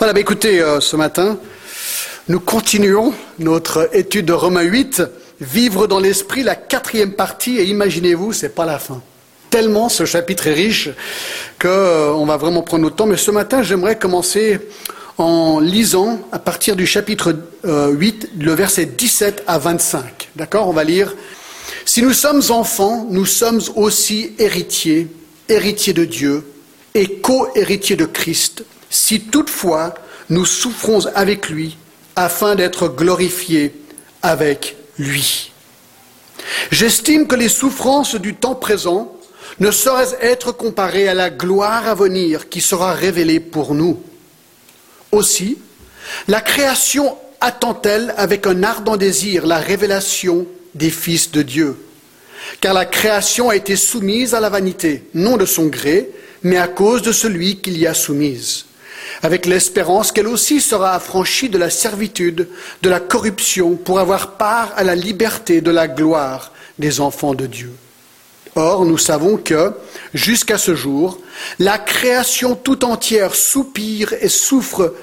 Voilà, bah écoutez, euh, ce matin, nous continuons notre étude de Romains 8, vivre dans l'esprit, la quatrième partie, et imaginez-vous, c'est pas la fin. Tellement ce chapitre est riche qu'on euh, va vraiment prendre notre temps. Mais ce matin, j'aimerais commencer en lisant à partir du chapitre 8, euh, le verset 17 à 25. D'accord? On va lire. Si nous sommes enfants, nous sommes aussi héritiers, héritiers de Dieu et co-héritiers de Christ si toutefois nous souffrons avec lui afin d'être glorifiés avec lui. J'estime que les souffrances du temps présent ne sauraient être comparées à la gloire à venir qui sera révélée pour nous. Aussi, la création attend-elle avec un ardent désir la révélation des fils de Dieu Car la création a été soumise à la vanité, non de son gré, mais à cause de celui qui l'y a soumise avec l'espérance qu'elle aussi sera affranchie de la servitude, de la corruption, pour avoir part à la liberté de la gloire des enfants de Dieu. Or, nous savons que, jusqu'à ce jour, la création tout entière soupire et souffre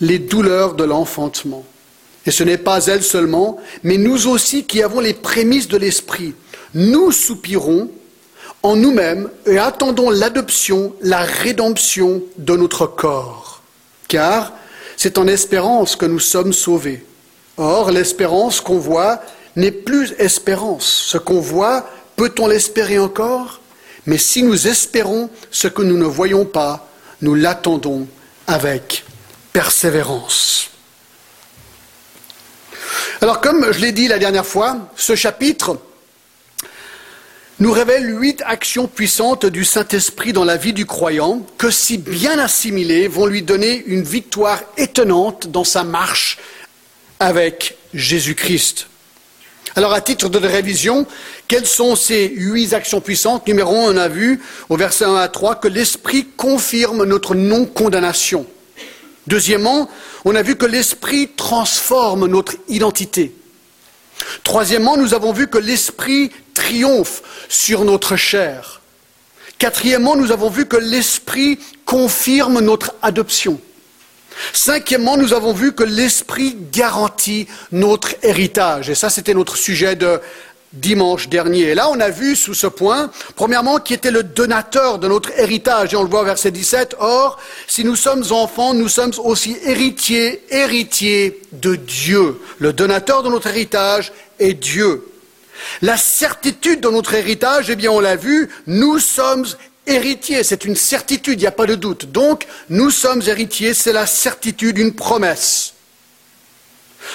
les douleurs de l'enfantement. Et ce n'est pas elle seulement, mais nous aussi qui avons les prémices de l'Esprit. Nous soupirons en nous-mêmes et attendons l'adoption, la rédemption de notre corps car c'est en espérance que nous sommes sauvés. Or, l'espérance qu'on voit n'est plus espérance. Ce qu'on voit, peut-on l'espérer encore? Mais si nous espérons ce que nous ne voyons pas, nous l'attendons avec persévérance. Alors, comme je l'ai dit la dernière fois, ce chapitre nous révèle huit actions puissantes du Saint-Esprit dans la vie du croyant, que si bien assimilées vont lui donner une victoire étonnante dans sa marche avec Jésus-Christ. Alors, à titre de révision, quelles sont ces huit actions puissantes? Numéro un, on a vu au verset 1 à 3 que l'Esprit confirme notre non-condamnation. Deuxièmement, on a vu que l'Esprit transforme notre identité. Troisièmement, nous avons vu que l'Esprit triomphe sur notre chair. Quatrièmement, nous avons vu que l'Esprit confirme notre adoption. Cinquièmement, nous avons vu que l'Esprit garantit notre héritage. Et ça, c'était notre sujet de dimanche dernier. Et là, on a vu sous ce point, premièrement, qui était le donateur de notre héritage. Et on le voit au verset 17. Or, si nous sommes enfants, nous sommes aussi héritiers, héritiers de Dieu. Le donateur de notre héritage est Dieu. La certitude de notre héritage, eh bien, on l'a vu, nous sommes héritiers. C'est une certitude, il n'y a pas de doute. Donc, nous sommes héritiers, c'est la certitude, une promesse.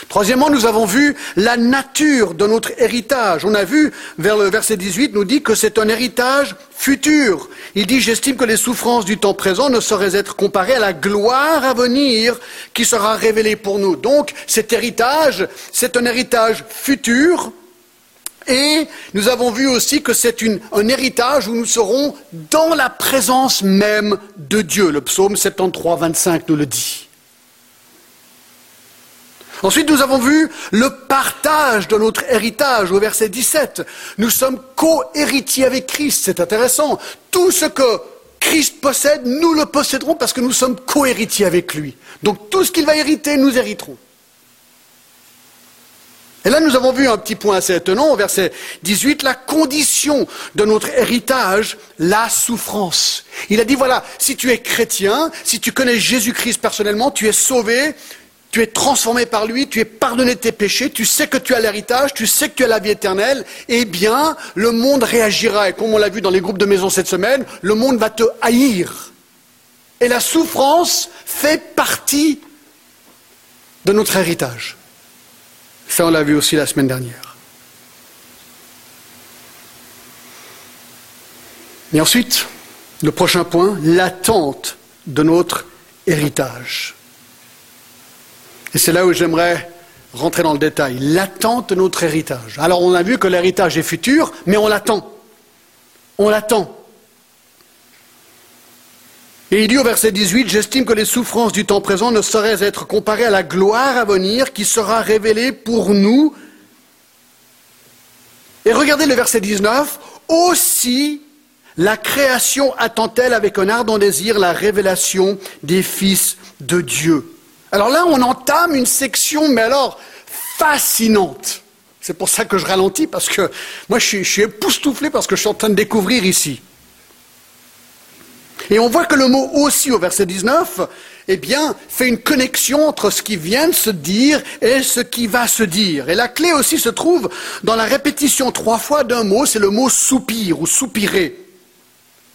Troisièmement, nous avons vu la nature de notre héritage. On a vu, vers le verset 18, nous dit que c'est un héritage futur. Il dit, j'estime que les souffrances du temps présent ne sauraient être comparées à la gloire à venir qui sera révélée pour nous. Donc, cet héritage, c'est un héritage futur. Et nous avons vu aussi que c'est un héritage où nous serons dans la présence même de Dieu. Le psaume 73, 25 nous le dit. Ensuite, nous avons vu le partage de notre héritage au verset 17. Nous sommes co-héritiers avec Christ, c'est intéressant. Tout ce que Christ possède, nous le posséderons parce que nous sommes co-héritiers avec lui. Donc tout ce qu'il va hériter, nous hériterons. Et là, nous avons vu un petit point assez étonnant au verset 18, la condition de notre héritage, la souffrance. Il a dit, voilà, si tu es chrétien, si tu connais Jésus-Christ personnellement, tu es sauvé, tu es transformé par lui, tu es pardonné de tes péchés, tu sais que tu as l'héritage, tu sais que tu as la vie éternelle, eh bien, le monde réagira. Et comme on l'a vu dans les groupes de maison cette semaine, le monde va te haïr. Et la souffrance fait partie de notre héritage. Ça, on l'a vu aussi la semaine dernière. Et ensuite, le prochain point, l'attente de notre héritage. Et c'est là où j'aimerais rentrer dans le détail. L'attente de notre héritage. Alors on a vu que l'héritage est futur, mais on l'attend. On l'attend. Et il dit au verset 18, j'estime que les souffrances du temps présent ne sauraient être comparées à la gloire à venir qui sera révélée pour nous. Et regardez le verset 19, aussi la création attend-elle avec un ardent désir la révélation des fils de Dieu Alors là, on entame une section, mais alors fascinante. C'est pour ça que je ralentis, parce que moi, je suis, je suis époustouflé parce que je suis en train de découvrir ici. Et on voit que le mot aussi au verset 19, eh bien, fait une connexion entre ce qui vient de se dire et ce qui va se dire. Et la clé aussi se trouve dans la répétition trois fois d'un mot, c'est le mot soupir ou soupirer.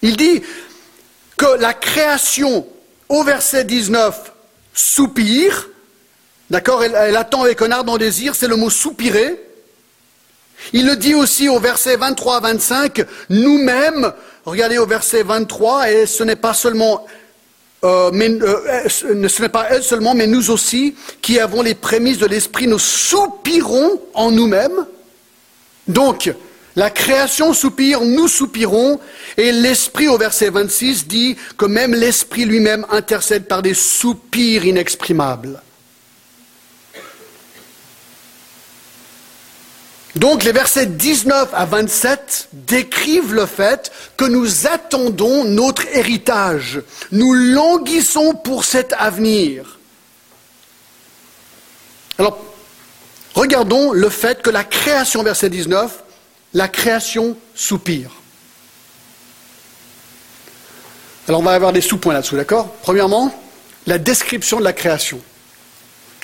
Il dit que la création au verset 19 soupire, d'accord, elle, attend avec un ardent désir, c'est le mot soupirer. Il le dit aussi au verset 23 à 25, nous-mêmes, regardez au verset 23, et ce n'est pas seulement euh, euh, pas elle seulement, mais nous aussi, qui avons les prémices de l'esprit, nous soupirons en nous-mêmes. Donc, la création soupire, nous soupirons, et l'esprit au verset 26 dit que même l'esprit lui-même intercède par des soupirs inexprimables. Donc les versets 19 à 27 décrivent le fait que nous attendons notre héritage. Nous languissons pour cet avenir. Alors, regardons le fait que la création, verset 19, la création soupire. Alors on va avoir des sous-points là-dessous, d'accord? Premièrement, la description de la création.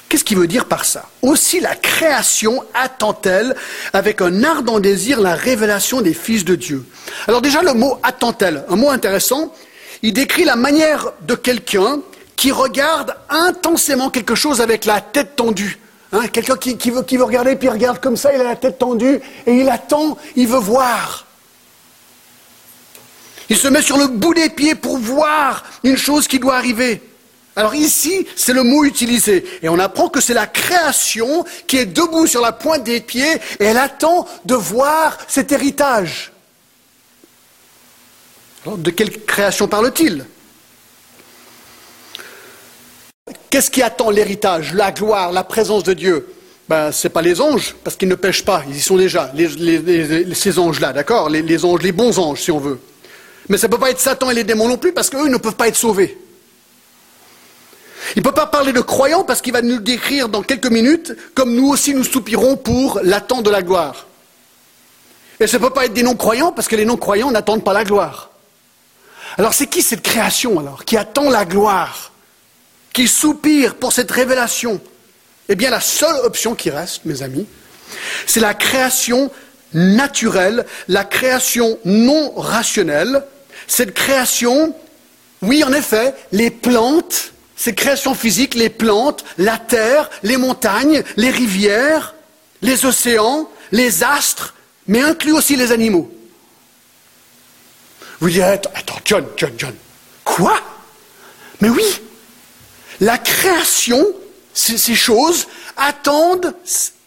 Qu'est-ce qu'il veut dire par ça? Aussi la création attend-elle avec un ardent désir la révélation des fils de Dieu. Alors déjà le mot attend-elle, un mot intéressant, il décrit la manière de quelqu'un qui regarde intensément quelque chose avec la tête tendue. Hein, quelqu'un qui, veut, qui veut regarder, puis il regarde comme ça, il a la tête tendue, et il attend, il veut voir. Il se met sur le bout des pieds pour voir une chose qui doit arriver. Alors ici, c'est le mot utilisé. Et on apprend que c'est la création qui est debout sur la pointe des pieds et elle attend de voir cet héritage. Alors, de quelle création parle-t-il? Qu'est-ce qui attend l'héritage, la gloire, la présence de Dieu? Ben, ce n'est pas les anges, parce qu'ils ne pêchent pas, ils y sont déjà, ces anges-là, d'accord? Les, anges, les bons anges, si on veut. Mais ça ne peut pas être Satan et les démons non plus, parce qu'eux ne peuvent pas être sauvés. Il ne peut pas parler de croyants parce qu'il va nous décrire dans quelques minutes comme nous aussi nous soupirons pour l'attente de la gloire. Et ça ne peut pas être des non-croyants parce que les non-croyants n'attendent pas la gloire. Alors c'est qui cette création alors qui attend la gloire, qui soupire pour cette révélation? Eh bien la seule option qui reste, mes amis, c'est la création naturelle, la création non rationnelle, cette création, oui en effet, les plantes, ces créations physiques, les plantes, la terre, les montagnes, les rivières, les océans, les astres, mais inclut aussi les animaux. Vous direz, attends, John, John, John, quoi? Mais oui, la création, ces, choses, attendent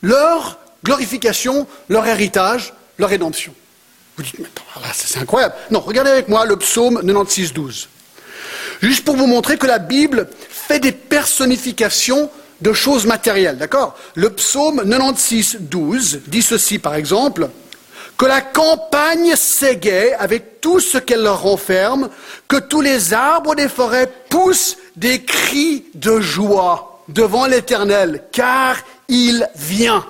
leur glorification, leur héritage, leur rédemption. Vous dites, mais attends, c'est incroyable. Non, regardez avec moi le psaume 96, 12. Juste pour vous montrer que la Bible fait des personnifications de choses matérielles, d'accord? Le psaume 96, 12 dit ceci, par exemple, que la campagne s'égaye avec tout ce qu'elle leur renferme, que tous les arbres des forêts poussent des cris de joie devant l'Éternel, car il vient.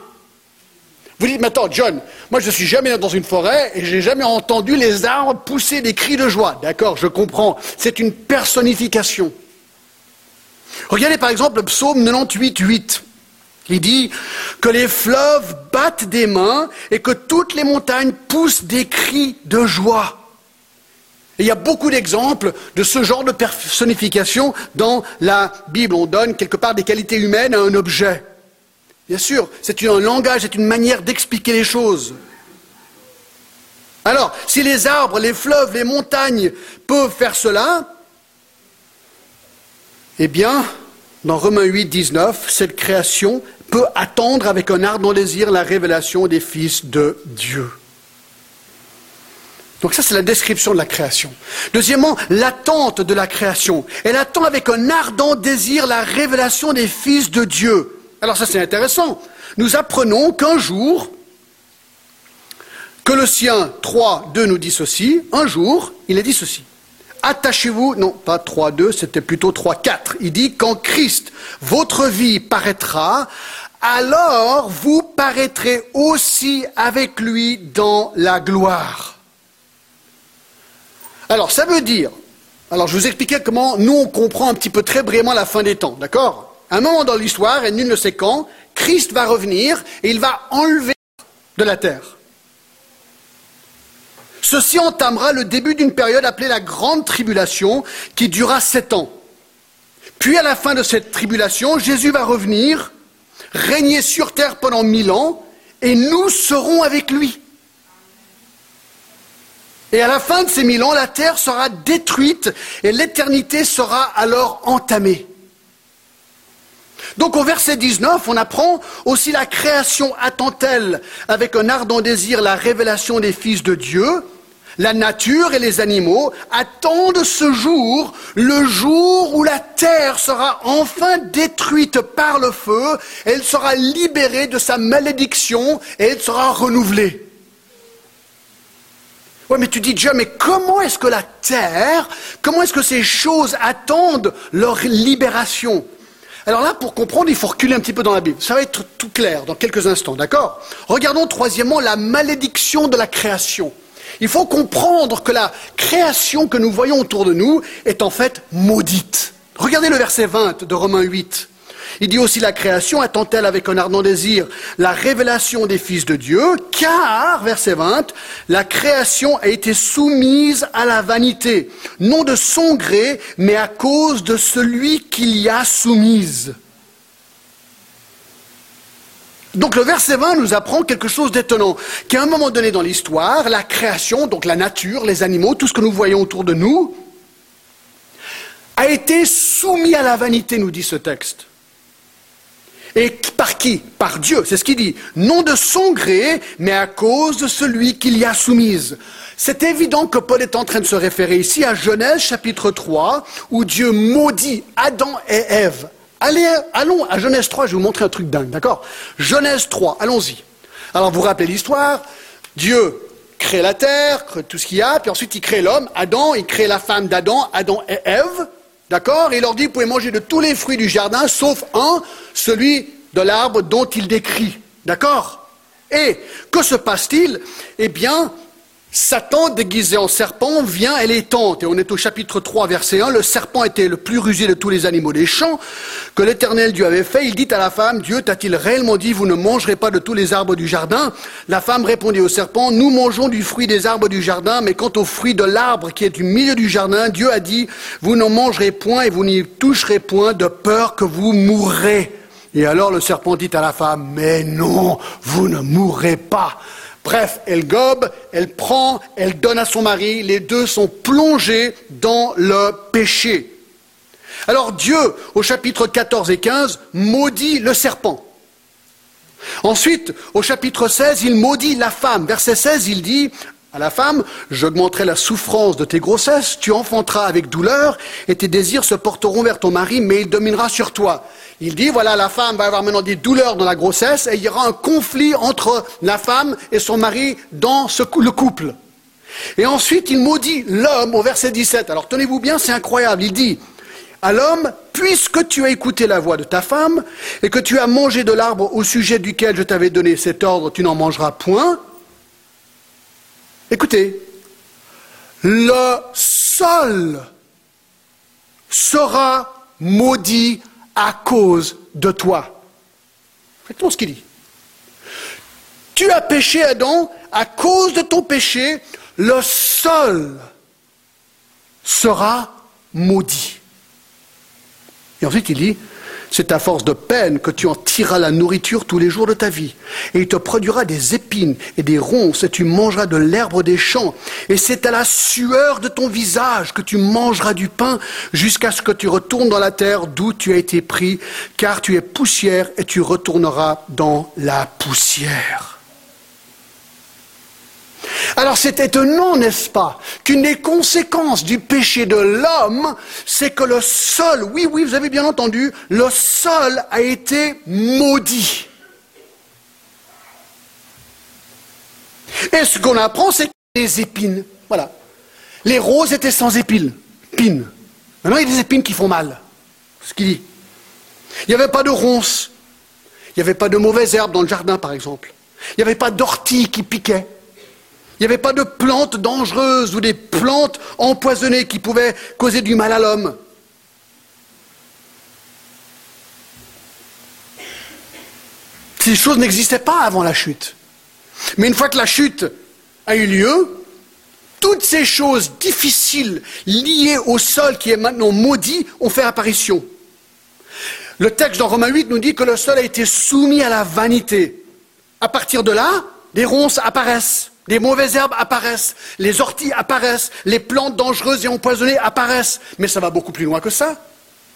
Vous dites, attends, John, moi je ne suis jamais dans une forêt et j'ai jamais entendu les arbres pousser des cris de joie. D'accord, je comprends. C'est une personnification. Regardez par exemple le psaume 98, 8. Il dit que les fleuves battent des mains et que toutes les montagnes poussent des cris de joie. Il y a beaucoup d'exemples de ce genre de personnification dans la Bible. On donne quelque part des qualités humaines à un objet. Bien sûr, c'est un langage, c'est une manière d'expliquer les choses. Alors, si les arbres, les fleuves, les montagnes peuvent faire cela, eh bien, dans Romains 8, 19, cette création peut attendre avec un ardent désir la révélation des fils de Dieu. Donc ça, c'est la description de la création. Deuxièmement, l'attente de la création. Elle attend avec un ardent désir la révélation des fils de Dieu. Alors ça c'est intéressant. Nous apprenons qu'un jour, Colossiens 3, 2 nous dit ceci. Un jour, il a dit ceci. Attachez-vous, non pas 3, 2, c'était plutôt 3, 4. Il dit, quand Christ, votre vie paraîtra, alors vous paraîtrez aussi avec lui dans la gloire. Alors ça veut dire, alors je vous expliquais comment nous on comprend un petit peu très brièvement la fin des temps, d'accord? Un moment dans l'histoire, et nul ne sait quand, Christ va revenir et il va enlever de la terre. Ceci entamera le début d'une période appelée la Grande Tribulation qui durera sept ans. Puis à la fin de cette tribulation, Jésus va revenir, régner sur terre pendant mille ans, et nous serons avec lui. Et à la fin de ces mille ans, la terre sera détruite et l'éternité sera alors entamée. Donc au verset 19, on apprend aussi la création attend-elle avec un ardent désir la révélation des fils de Dieu. La nature et les animaux attendent ce jour, le jour où la terre sera enfin détruite par le feu, elle sera libérée de sa malédiction et elle sera renouvelée. Oui, mais tu dis déjà, mais comment est-ce que la terre, comment est-ce que ces choses attendent leur libération? Alors là, pour comprendre, il faut reculer un petit peu dans la Bible. Ça va être tout clair dans quelques instants, d'accord Regardons troisièmement la malédiction de la création. Il faut comprendre que la création que nous voyons autour de nous est en fait maudite. Regardez le verset 20 de Romains 8. Il dit aussi la création attend-elle avec un ardent désir la révélation des fils de Dieu, car, verset 20, la création a été soumise à la vanité, non de son gré, mais à cause de celui qui l'y a soumise. Donc le verset 20 nous apprend quelque chose d'étonnant, qu'à un moment donné dans l'histoire, la création, donc la nature, les animaux, tout ce que nous voyons autour de nous, a été soumis à la vanité, nous dit ce texte. Et par qui Par Dieu, c'est ce qu'il dit. Non de son gré, mais à cause de celui qui l'y a soumise. C'est évident que Paul est en train de se référer ici à Genèse chapitre 3, où Dieu maudit Adam et Ève. Allez, allons à Genèse 3, je vais vous montrer un truc dingue, d'accord Genèse 3, allons-y. Alors vous rappelez l'histoire, Dieu crée la terre, crée tout ce qu'il y a, puis ensuite il crée l'homme, Adam, il crée la femme d'Adam, Adam et Ève. D'accord il leur dit, vous pouvez manger de tous les fruits du jardin, sauf un, celui de l'arbre dont il décrit. D'accord Et que se passe-t-il? Eh bien, Satan, déguisé en serpent, vient et les tente. Et on est au chapitre 3, verset 1. Le serpent était le plus rusé de tous les animaux des champs que l'éternel Dieu avait fait. Il dit à la femme, Dieu t'a-t-il réellement dit, vous ne mangerez pas de tous les arbres du jardin? La femme répondit au serpent, nous mangeons du fruit des arbres du jardin, mais quant au fruit de l'arbre qui est du milieu du jardin, Dieu a dit, vous n'en mangerez point et vous n'y toucherez point de peur que vous mourrez. Et alors le serpent dit à la femme, mais non, vous ne mourrez pas. Bref, elle gobe, elle prend, elle donne à son mari, les deux sont plongés dans le péché. Alors Dieu, au chapitre 14 et 15, maudit le serpent. Ensuite, au chapitre 16, il maudit la femme. Verset 16, il dit à la femme, j'augmenterai la souffrance de tes grossesses, tu enfanteras avec douleur, et tes désirs se porteront vers ton mari, mais il dominera sur toi. Il dit, voilà, la femme va avoir maintenant des douleurs dans la grossesse et il y aura un conflit entre la femme et son mari dans le couple. Et ensuite, il maudit l'homme au verset 17. Alors tenez-vous bien, c'est incroyable. Il dit, à l'homme, puisque tu as écouté la voix de ta femme et que tu as mangé de l'arbre au sujet duquel je t'avais donné cet ordre, tu n'en mangeras point. Écoutez, le sol sera maudit à cause de toi. Exactement ce qu'il dit. Tu as péché, Adam, à cause de ton péché, le sol sera maudit. Et ensuite il dit, c'est à force de peine que tu en tireras la nourriture tous les jours de ta vie. Et il te produira des épines et des ronces, et tu mangeras de l'herbe des champs. Et c'est à la sueur de ton visage que tu mangeras du pain, jusqu'à ce que tu retournes dans la terre d'où tu as été pris, car tu es poussière, et tu retourneras dans la poussière. Alors c'est étonnant, n'est-ce pas, qu'une des conséquences du péché de l'homme, c'est que le sol, oui, oui, vous avez bien entendu, le sol a été maudit. Et ce qu'on apprend, c'est les épines. Voilà. Les roses étaient sans épines. Pines. Maintenant, il y a des épines qui font mal. Ce qu'il dit. Il n'y avait pas de ronces. Il n'y avait pas de mauvaises herbes dans le jardin, par exemple. Il n'y avait pas d'orties qui piquaient. Il n'y avait pas de plantes dangereuses ou des plantes empoisonnées qui pouvaient causer du mal à l'homme. Ces choses n'existaient pas avant la chute. Mais une fois que la chute a eu lieu, toutes ces choses difficiles liées au sol qui est maintenant maudit ont fait apparition. Le texte dans Romains 8 nous dit que le sol a été soumis à la vanité. À partir de là, des ronces apparaissent, des mauvaises herbes apparaissent, les orties apparaissent, les plantes dangereuses et empoisonnées apparaissent. Mais ça va beaucoup plus loin que ça.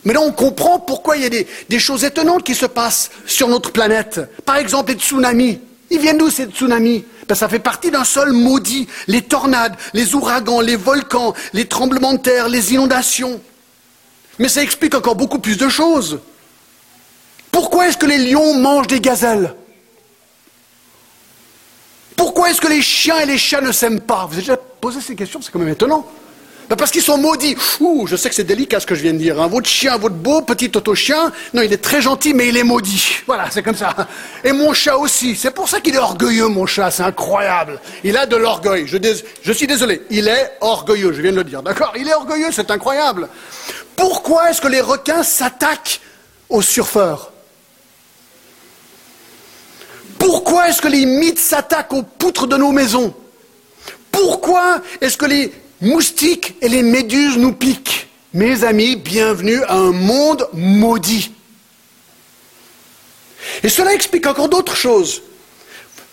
Mais là, on comprend pourquoi il y a des, des choses étonnantes qui se passent sur notre planète. Par exemple, les tsunamis. Ils viennent d'où ces tsunamis? Ben, Ça fait partie d'un sol maudit. Les tornades, les ouragans, les volcans, les tremblements de terre, les inondations. Mais ça explique encore beaucoup plus de choses. Pourquoi est-ce que les lions mangent des gazelles? Pourquoi est-ce que les chiens et les chats ne s'aiment pas Vous avez déjà posé ces questions C'est quand même étonnant. Ben, parce qu'ils sont maudits. Ouh, je sais que c'est délicat ce que je viens de dire. Hein. Votre chien, votre beau petit auto-chien, non, il est très gentil, mais il est maudit. Voilà, c'est comme ça. Et mon chat aussi. C'est pour ça qu'il est orgueilleux, mon chat. C'est incroyable. Il a de l'orgueil. Je, je suis désolé. Il est orgueilleux, je viens de le dire. D'accord Il est orgueilleux, c'est incroyable. Pourquoi est-ce que les requins s'attaquent aux surfeurs? Pourquoi est-ce que les mythes s'attaquent aux poutres de nos maisons? Pourquoi est-ce que les moustiques et les méduses nous piquent? Mes amis, bienvenue à un monde maudit. Et cela explique encore d'autres choses.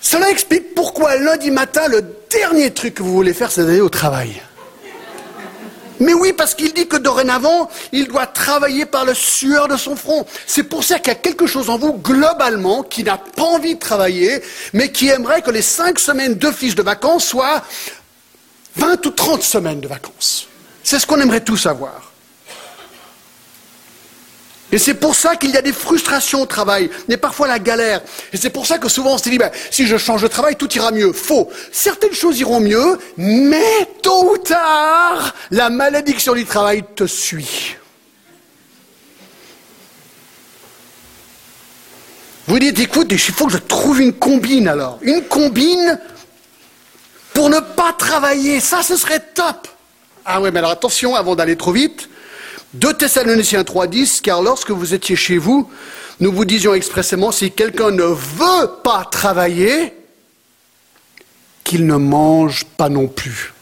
Cela explique pourquoi lundi matin, le dernier truc que vous voulez faire, c'est d'aller au travail. Mais oui, parce qu'il dit que dorénavant, il doit travailler par le sueur de son front. C'est pour ça qu'il y a quelque chose en vous, globalement, qui n'a pas envie de travailler, mais qui aimerait que les cinq semaines d'office de vacances soient 20 ou 30 semaines de vacances. C'est ce qu'on aimerait tous avoir. Et c'est pour ça qu'il y a des frustrations au travail, mais parfois la galère. Et c'est pour ça que souvent on se dit, ben, si je change de travail, tout ira mieux. Faux. Certaines choses iront mieux, mais tôt ou tard, la malédiction du travail te suit. Vous dites, écoute, il faut que je trouve une combine alors. Une combine pour ne pas travailler. Ça, ce serait top. Ah oui, mais alors attention, avant d'aller trop vite. 2 Thessaloniciens 3.10, car lorsque vous étiez chez vous, nous vous disions expressément, si quelqu'un ne veut pas travailler, qu'il ne mange pas non plus.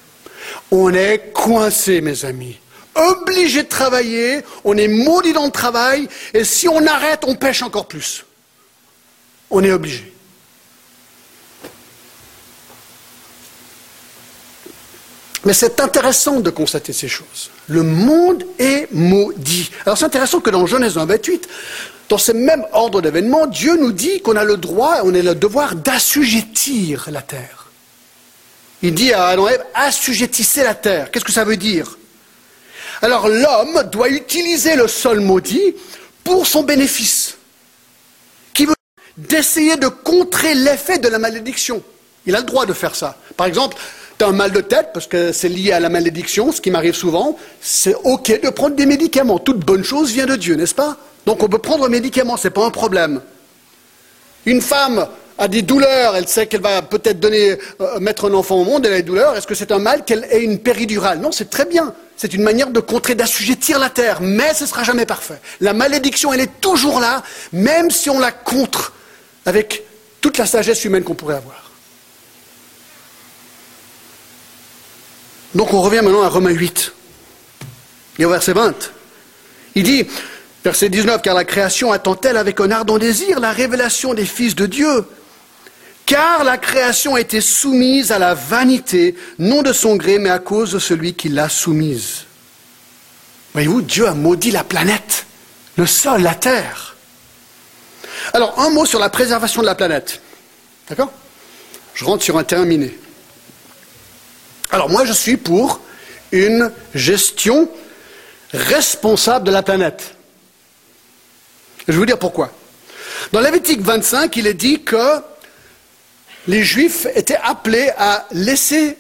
On est coincé, mes amis. Obligé de travailler, on est maudit dans le travail, et si on arrête, on pêche encore plus. On est obligé. Mais c'est intéressant de constater ces choses. Le monde est maudit. Alors c'est intéressant que dans Genèse 28, dans ce même ordre d'événements, Dieu nous dit qu'on a le droit, on a le devoir d'assujettir la terre. Il dit à Adam et Ève, assujettissez la terre. Qu'est-ce que ça veut dire? Alors l'homme doit utiliser le sol maudit pour son bénéfice, qui veut d'essayer de contrer l'effet de la malédiction. Il a le droit de faire ça. Par exemple, un mal de tête, parce que c'est lié à la malédiction, ce qui m'arrive souvent, c'est OK de prendre des médicaments. Toute bonne chose vient de Dieu, n'est-ce pas? Donc on peut prendre un médicament, ce n'est pas un problème. Une femme a des douleurs, elle sait qu'elle va peut-être donner, euh, mettre un enfant au monde, elle a des douleurs, est-ce que c'est un mal qu'elle ait une péridurale? Non, c'est très bien. C'est une manière de contrer, d'assujettir la terre, mais ce ne sera jamais parfait. La malédiction, elle est toujours là, même si on la contre avec toute la sagesse humaine qu'on pourrait avoir. Donc on revient maintenant à Romains 8 et au verset 20. Il dit, verset 19, car la création attend-elle avec un ardent désir la révélation des fils de Dieu? Car la création a été soumise à la vanité, non de son gré, mais à cause de celui qui l'a soumise. Voyez-vous, Dieu a maudit la planète, le sol, la terre. Alors, un mot sur la préservation de la planète. D'accord? Je rentre sur un terrain miné. Alors moi, je suis pour une gestion responsable de la planète. Je vais vous dire pourquoi. Dans Lévitique 25, il est dit que les Juifs étaient appelés à laisser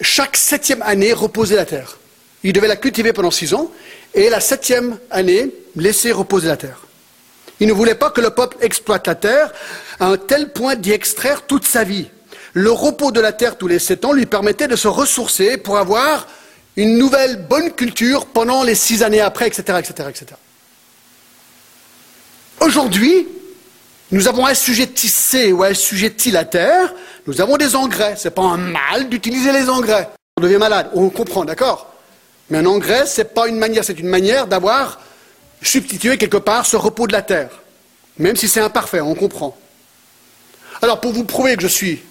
chaque septième année reposer la terre. Ils devaient la cultiver pendant six ans et la septième année laisser reposer la terre. Ils ne voulaient pas que le peuple exploite la terre à un tel point d'y extraire toute sa vie. Le repos de la terre tous les sept ans lui permettait de se ressourcer pour avoir une nouvelle bonne culture pendant les six années après, etc., etc., etc. Aujourd'hui, nous avons assujettissé ou assujetti la terre, nous avons des engrais. Ce n'est pas un mal d'utiliser les engrais. On devient malade, on comprend, d'accord Mais un engrais, ce n'est pas une manière, c'est une manière d'avoir substitué quelque part ce repos de la terre. Même si c'est imparfait, on comprend. Alors pour vous prouver que je suis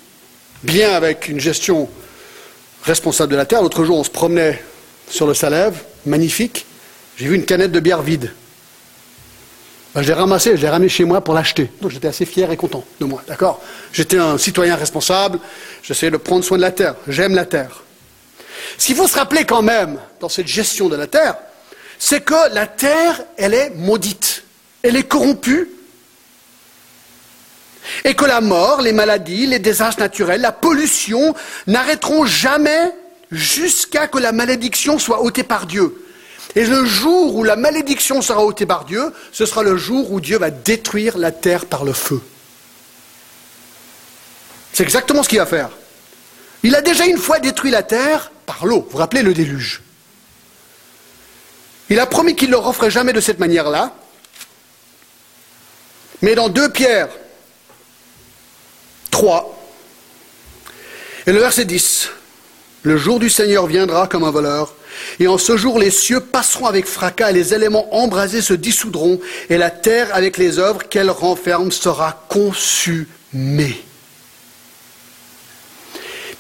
bien avec une gestion responsable de la terre, l'autre jour on se promenait sur le Salève, magnifique, j'ai vu une canette de bière vide. Ben, je l'ai ramassé, je l'ai ramené chez moi pour l'acheter. Donc j'étais assez fier et content de moi, d'accord? J'étais un citoyen responsable, j'essayais de prendre soin de la terre, j'aime la terre. Ce qu'il faut se rappeler quand même dans cette gestion de la terre, c'est que la terre, elle est maudite, elle est corrompue, et que la mort, les maladies, les désastres naturels, la pollution n'arrêteront jamais jusqu'à que la malédiction soit ôtée par Dieu. Et le jour où la malédiction sera ôtée par Dieu, ce sera le jour où Dieu va détruire la terre par le feu. C'est exactement ce qu'il va faire. Il a déjà une fois détruit la terre par l'eau. Vous vous rappelez le déluge? Il a promis qu'il ne le referait jamais de cette manière-là. Mais dans deux Pierre, 3 et le verset 10. Le jour du Seigneur viendra comme un voleur, et en ce jour les cieux passeront avec fracas, et les éléments embrasés se dissoudront, et la terre avec les œuvres qu'elle renferme sera consumée.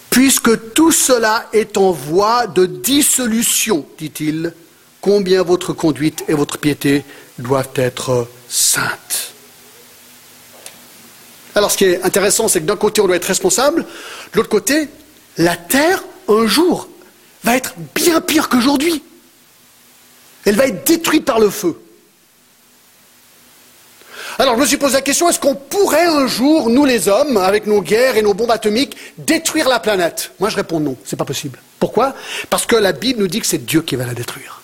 Puisque tout cela est en voie de dissolution, dit-il, combien votre conduite et votre piété doivent être saintes. Alors ce qui est intéressant, c'est que d'un côté on doit être responsable, de l'autre côté, la terre, un jour, va être bien pire qu'aujourd'hui. Elle va être détruite par le feu. Alors je me suis posé la question, est-ce qu'on pourrait un jour, nous les hommes, avec nos guerres et nos bombes atomiques, détruire la planète? Moi je réponds non, c'est pas possible. Pourquoi? Parce que la Bible nous dit que c'est Dieu qui va la détruire.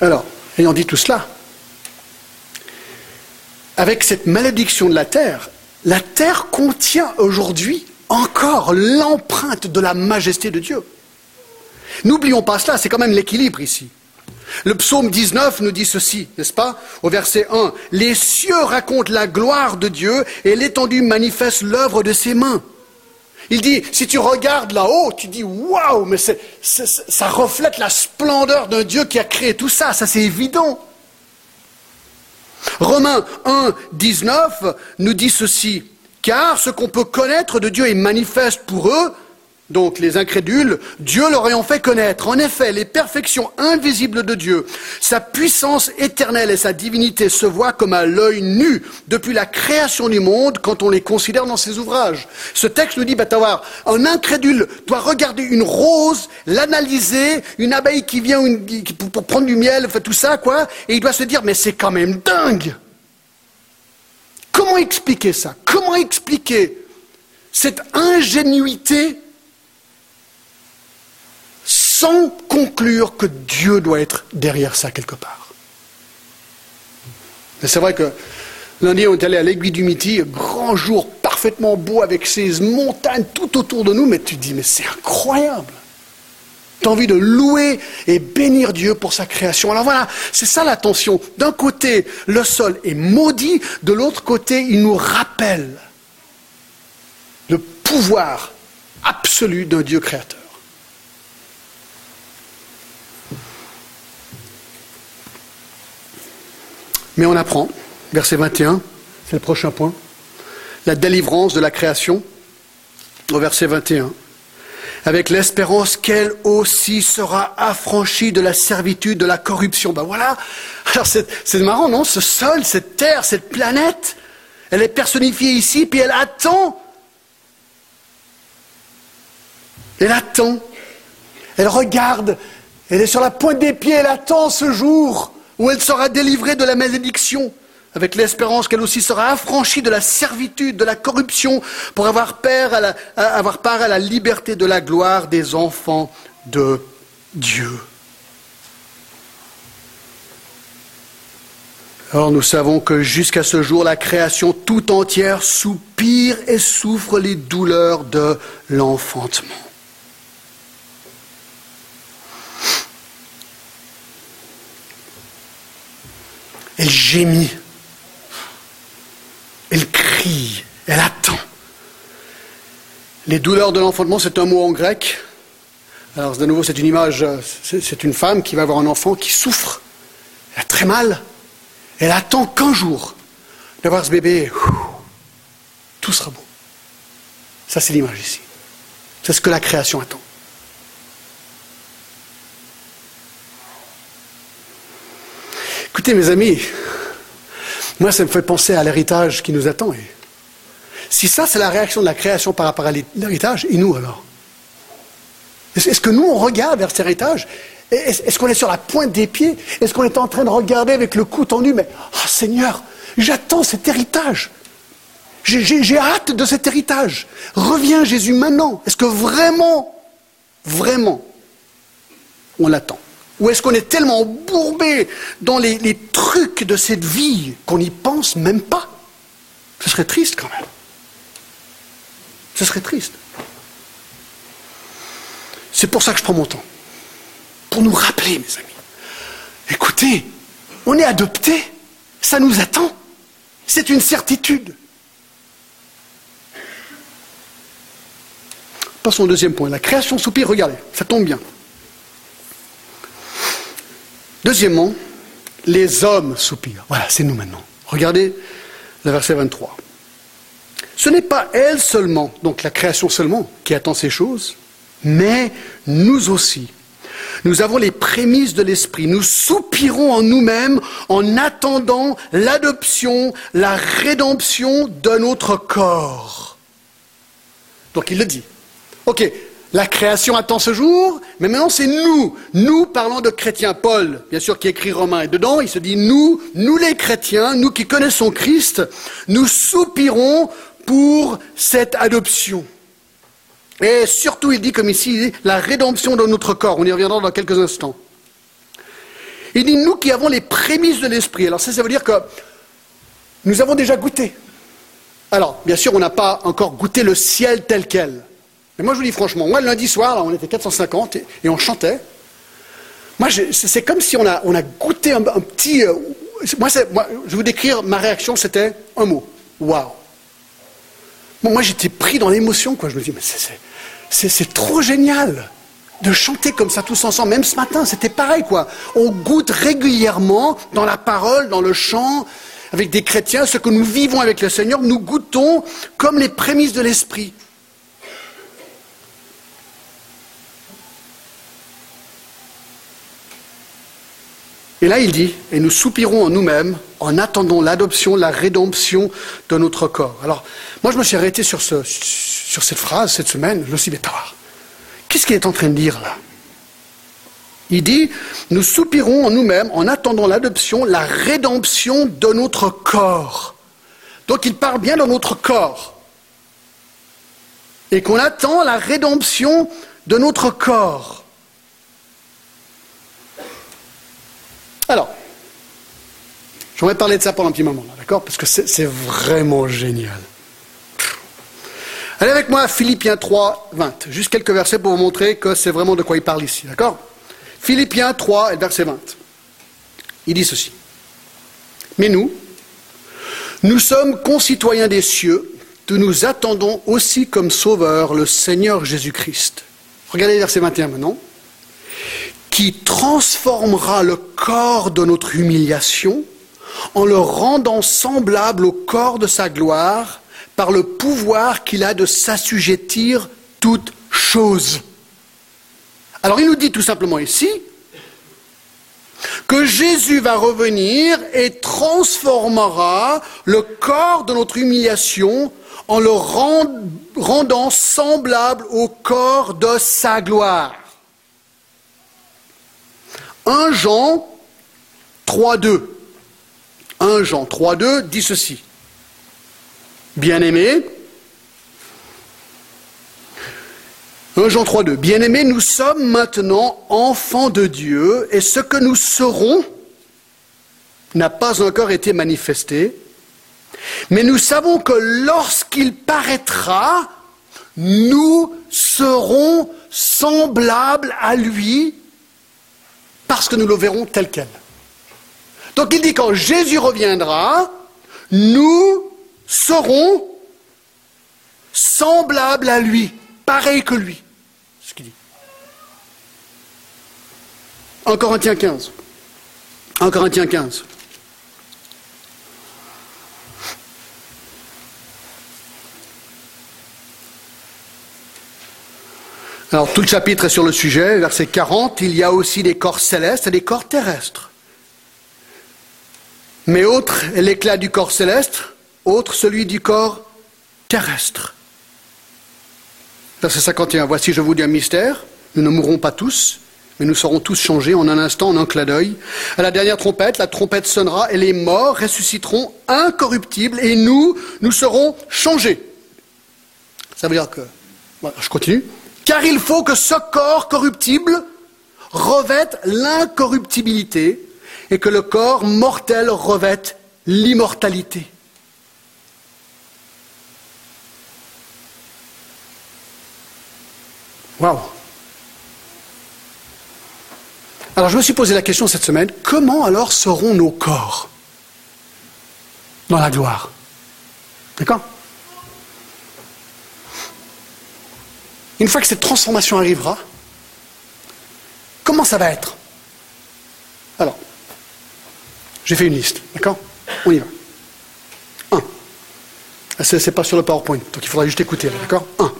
Alors, ayant dit tout cela, avec cette malédiction de la terre, la terre contient aujourd'hui encore l'empreinte de la majesté de Dieu. N'oublions pas cela, c'est quand même l'équilibre ici. Le psaume 19 nous dit ceci, n'est-ce pas Au verset 1, Les cieux racontent la gloire de Dieu et l'étendue manifeste l'œuvre de ses mains. Il dit, si tu regardes là-haut, tu dis, waouh, mais ça reflète la splendeur d'un Dieu qui a créé tout ça, ça c'est évident. Romains 1, 19 nous dit ceci, car ce qu'on peut connaître de Dieu est manifeste pour eux, donc les incrédules, Dieu leur ayant fait connaître. En effet, les perfections invisibles de Dieu, sa puissance éternelle et sa divinité se voient comme à l'œil nu depuis la création du monde quand on les considère dans ses ouvrages. Ce texte nous dit, voir, un incrédule doit regarder une rose, l'analyser, une abeille qui vient pour, prendre du miel, fait tout ça, quoi, et il doit se dire, mais c'est quand même dingue. Comment expliquer ça? Comment expliquer cette ingénuité sans conclure que Dieu doit être derrière ça quelque part. c'est vrai que lundi, on est allé à l'aiguille du Midi, grand jour parfaitement beau avec ces montagnes tout autour de nous, mais tu te dis, mais c'est incroyable. Tu as envie de louer et bénir Dieu pour sa création. Alors voilà, c'est ça la tension. D'un côté, le sol est maudit, de l'autre côté, il nous rappelle le pouvoir absolu d'un Dieu créateur. Mais on apprend, verset 21, c'est le prochain point, la délivrance de la création, au verset 21, avec l'espérance qu'elle aussi sera affranchie de la servitude, de la corruption. Ben voilà, alors c'est marrant, non? Ce sol, cette terre, cette planète, elle est personnifiée ici, puis elle attend. Elle attend. Elle regarde. Elle est sur la pointe des pieds, elle attend ce jour où elle sera délivrée de la malédiction, avec l'espérance qu'elle aussi sera affranchie de la servitude, de la corruption, pour avoir, avoir part à la liberté de la gloire des enfants de Dieu. Or, nous savons que jusqu'à ce jour, la création tout entière soupire et souffre les douleurs de l'enfantement. Elle elle crie, elle attend. Les douleurs de l'enfantement, c'est un mot en grec. Alors, de nouveau, c'est une image, c'est une femme qui va avoir un enfant qui souffre. Elle a très mal. Elle attend qu'un jour d'avoir ce bébé. Tout sera beau. Ça, c'est l'image ici. C'est ce que la création attend. Écoutez, mes amis, moi, ça me fait penser à l'héritage qui nous attend. si ça, c'est la réaction de la création par rapport à l'héritage, et nous alors? Est-ce que nous, on regarde vers cet héritage? Est-ce qu'on est sur la pointe des pieds? Est-ce qu'on est en train de regarder avec le cou tendu Mais, oh Seigneur, j'attends cet héritage. J'ai hâte de cet héritage. Reviens Jésus maintenant. Est-ce que vraiment, vraiment, on l'attend? Ou est-ce qu'on est tellement embourbé dans les, les trucs de cette vie qu'on n'y pense même pas? Ce serait triste quand même. Ce serait triste. C'est pour ça que je prends mon temps pour nous rappeler, mes amis. Écoutez, on est adopté, ça nous attend. C'est une certitude. Passons au deuxième point. La création soupire, regardez, ça tombe bien. Deuxièmement, les hommes soupirent. Voilà, c'est nous maintenant. Regardez le verset 23. Ce n'est pas elle seulement, donc la création seulement, qui attend ces choses, mais nous aussi. Nous avons les prémices de l'Esprit. Nous soupirons en nous-mêmes en attendant l'adoption, la rédemption de notre corps. Donc il le dit. Ok, la création attend ce jour, mais maintenant c'est nous. Nous parlons de chrétiens. Paul, bien sûr, qui écrit Romain, et dedans il se dit nous, nous les chrétiens, nous qui connaissons Christ, nous soupirons pour cette adoption. Et surtout, il dit comme ici, la rédemption de notre corps. On y reviendra dans quelques instants. Il dit, nous qui avons les prémices de l'esprit. Alors ça, ça veut dire que nous avons déjà goûté. Alors, bien sûr, on n'a pas encore goûté le ciel tel quel. Mais moi, je vous dis franchement, moi, le lundi soir, là, on était 450 et, on chantait. Moi, c'est comme si on a, goûté un, petit... Euh, moi, je vais vous décrire, ma réaction, c'était un mot. Waouh moi, j'étais pris dans l'émotion, quoi. Je me dis, mais c'est trop génial de chanter comme ça tous ensemble. Même ce matin, c'était pareil, quoi. On goûte régulièrement dans la parole, dans le chant, avec des chrétiens, ce que nous vivons avec le Seigneur, nous goûtons comme les prémices de l'Esprit. Et là, il dit, et nous soupirons en nous-mêmes en attendant l'adoption, la rédemption de notre corps. Alors, moi, je me suis arrêté sur, ce, sur cette phrase cette semaine. Mais qu'est-ce qu'il est en train de dire là? Il dit, nous soupirons en nous-mêmes en attendant l'adoption, la rédemption de notre corps. Donc, il parle bien de notre corps. Et qu'on attend la rédemption de notre corps. Alors, j'aimerais parler de ça pendant un petit moment, d'accord? Parce que c'est vraiment génial. Allez avec moi à Philippiens 3, 20. Juste quelques versets pour vous montrer que c'est vraiment de quoi il parle ici, d'accord? Philippiens 3 et verset 20. Il dit ceci. Mais nous, nous sommes concitoyens des cieux, de nous attendons aussi comme sauveur le Seigneur Jésus-Christ. Regardez verset 21 maintenant qui transformera le corps de notre humiliation en le rendant semblable au corps de sa gloire par le pouvoir qu'il a de s'assujettir toutes choses. Alors il nous dit tout simplement ici que Jésus va revenir et transformera le corps de notre humiliation en le rendant semblable au corps de sa gloire. 1 Jean 3.2. 1 Jean 3.2 dit ceci. Bien-aimés, 1 Jean 3.2. Bien-aimés, nous sommes maintenant enfants de Dieu et ce que nous serons n'a pas encore été manifesté. Mais nous savons que lorsqu'il paraîtra, nous serons semblables à lui parce que nous le verrons tel quel. Donc il dit quand Jésus reviendra, nous serons semblables à lui, pareils que lui. Ce qu'il dit. En Corinthiens 15. En Corinthiens 15. Alors tout le chapitre est sur le sujet, verset 40, il y a aussi des corps célestes et des corps terrestres. Mais autre est l'éclat du corps céleste, autre celui du corps terrestre. Verset 51, voici je vous dis un mystère, nous ne mourrons pas tous, mais nous serons tous changés en un instant, en un clin d'œil. À la dernière trompette, la trompette sonnera et les morts ressusciteront incorruptibles et nous, nous serons changés. Ça veut dire que, je continue, car il faut que ce corps corruptible revête l'incorruptibilité et que le corps mortel revête l'immortalité. Waouh. Alors je me suis posé la question cette semaine, comment alors seront nos corps dans la gloire? D'accord? Une fois que cette transformation arrivera, comment ça va être? Alors, j'ai fait une liste, d'accord? On y va. Un. Ah, c'est pas sur le PowerPoint, donc il faudra juste écouter, d'accord? Un.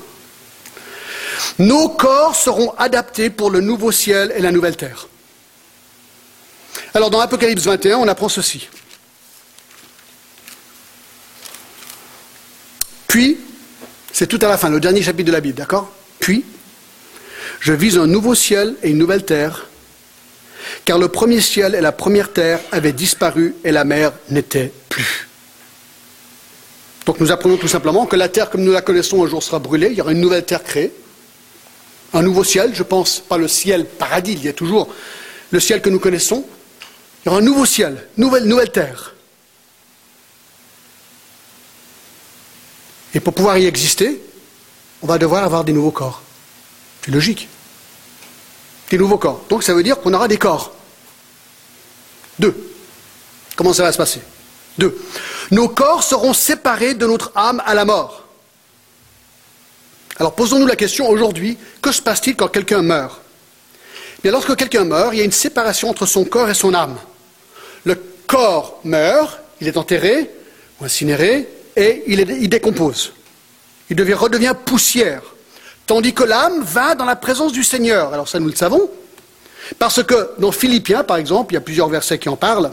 Nos corps seront adaptés pour le nouveau ciel et la nouvelle terre. Alors dans Apocalypse 21, on apprend ceci. Puis, c'est tout à la fin, le dernier chapitre de la Bible, d'accord? Puis, je vise un nouveau ciel et une nouvelle terre, car le premier ciel et la première terre avaient disparu et la mer n'était plus. Donc nous apprenons tout simplement que la terre comme nous la connaissons un jour sera brûlée, il y aura une nouvelle terre créée, un nouveau ciel, je pense pas le ciel paradis, il y a toujours le ciel que nous connaissons, il y aura un nouveau ciel, nouvelle, nouvelle terre. Et pour pouvoir y exister, on va devoir avoir des nouveaux corps. C'est logique. Des nouveaux corps. Donc ça veut dire qu'on aura des corps. Deux. Comment ça va se passer? Deux. Nos corps seront séparés de notre âme à la mort. Alors posons-nous la question aujourd'hui, que se passe-t-il quand quelqu'un meurt? Bien, lorsque quelqu'un meurt, il y a une séparation entre son corps et son âme. Le corps meurt, il est enterré ou incinéré, et il, décompose. Il devient, redevient poussière. Tandis que l'âme va dans la présence du Seigneur. Alors ça, nous le savons. Parce que dans Philippiens, par exemple, il y a plusieurs versets qui en parlent.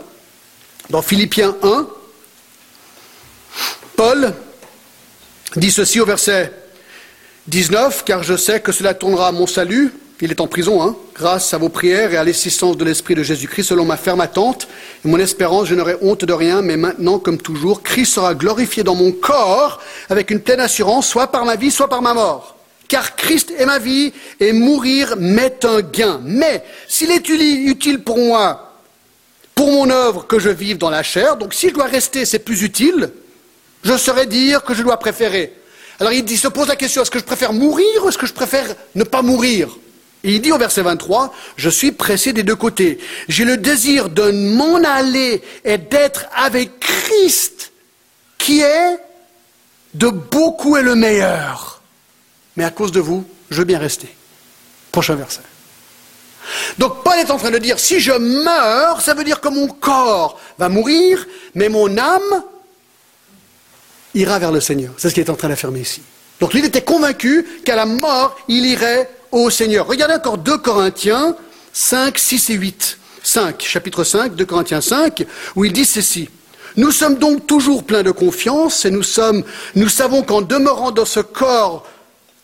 Dans Philippiens 1, Paul dit ceci au verset 19, car je sais que cela tournera à mon salut, il est en prison, hein, grâce à vos prières et à l'assistance de l'Esprit de Jésus-Christ, selon ma ferme attente et mon espérance, je n'aurai honte de rien, mais maintenant, comme toujours, Christ sera glorifié dans mon corps avec une pleine assurance, soit par ma vie, soit par ma mort. Car Christ est ma vie et mourir m'est un gain. Mais s'il est utile pour moi, pour mon œuvre, que je vive dans la chair, donc si je dois rester, c'est plus utile, je saurais dire que je dois préférer. Alors il, se pose la question, est-ce que je préfère mourir ou est-ce que je préfère ne pas mourir? Il dit au verset 23, je suis pressé des deux côtés. J'ai le désir de m'en aller et d'être avec Christ, qui est de beaucoup et le meilleur. Mais à cause de vous, je veux bien rester. Prochain verset. Donc Paul est en train de dire, si je meurs, ça veut dire que mon corps va mourir, mais mon âme ira vers le Seigneur. C'est ce qu'il est en train d'affirmer ici. Donc lui, il était convaincu qu'à la mort, il irait au Seigneur. Regardez encore 2 Corinthiens 5, 6 et 8. 5, chapitre 5, 2 Corinthiens 5, où il dit ceci. Nous sommes donc toujours pleins de confiance et nous, sommes, nous savons qu'en demeurant dans ce corps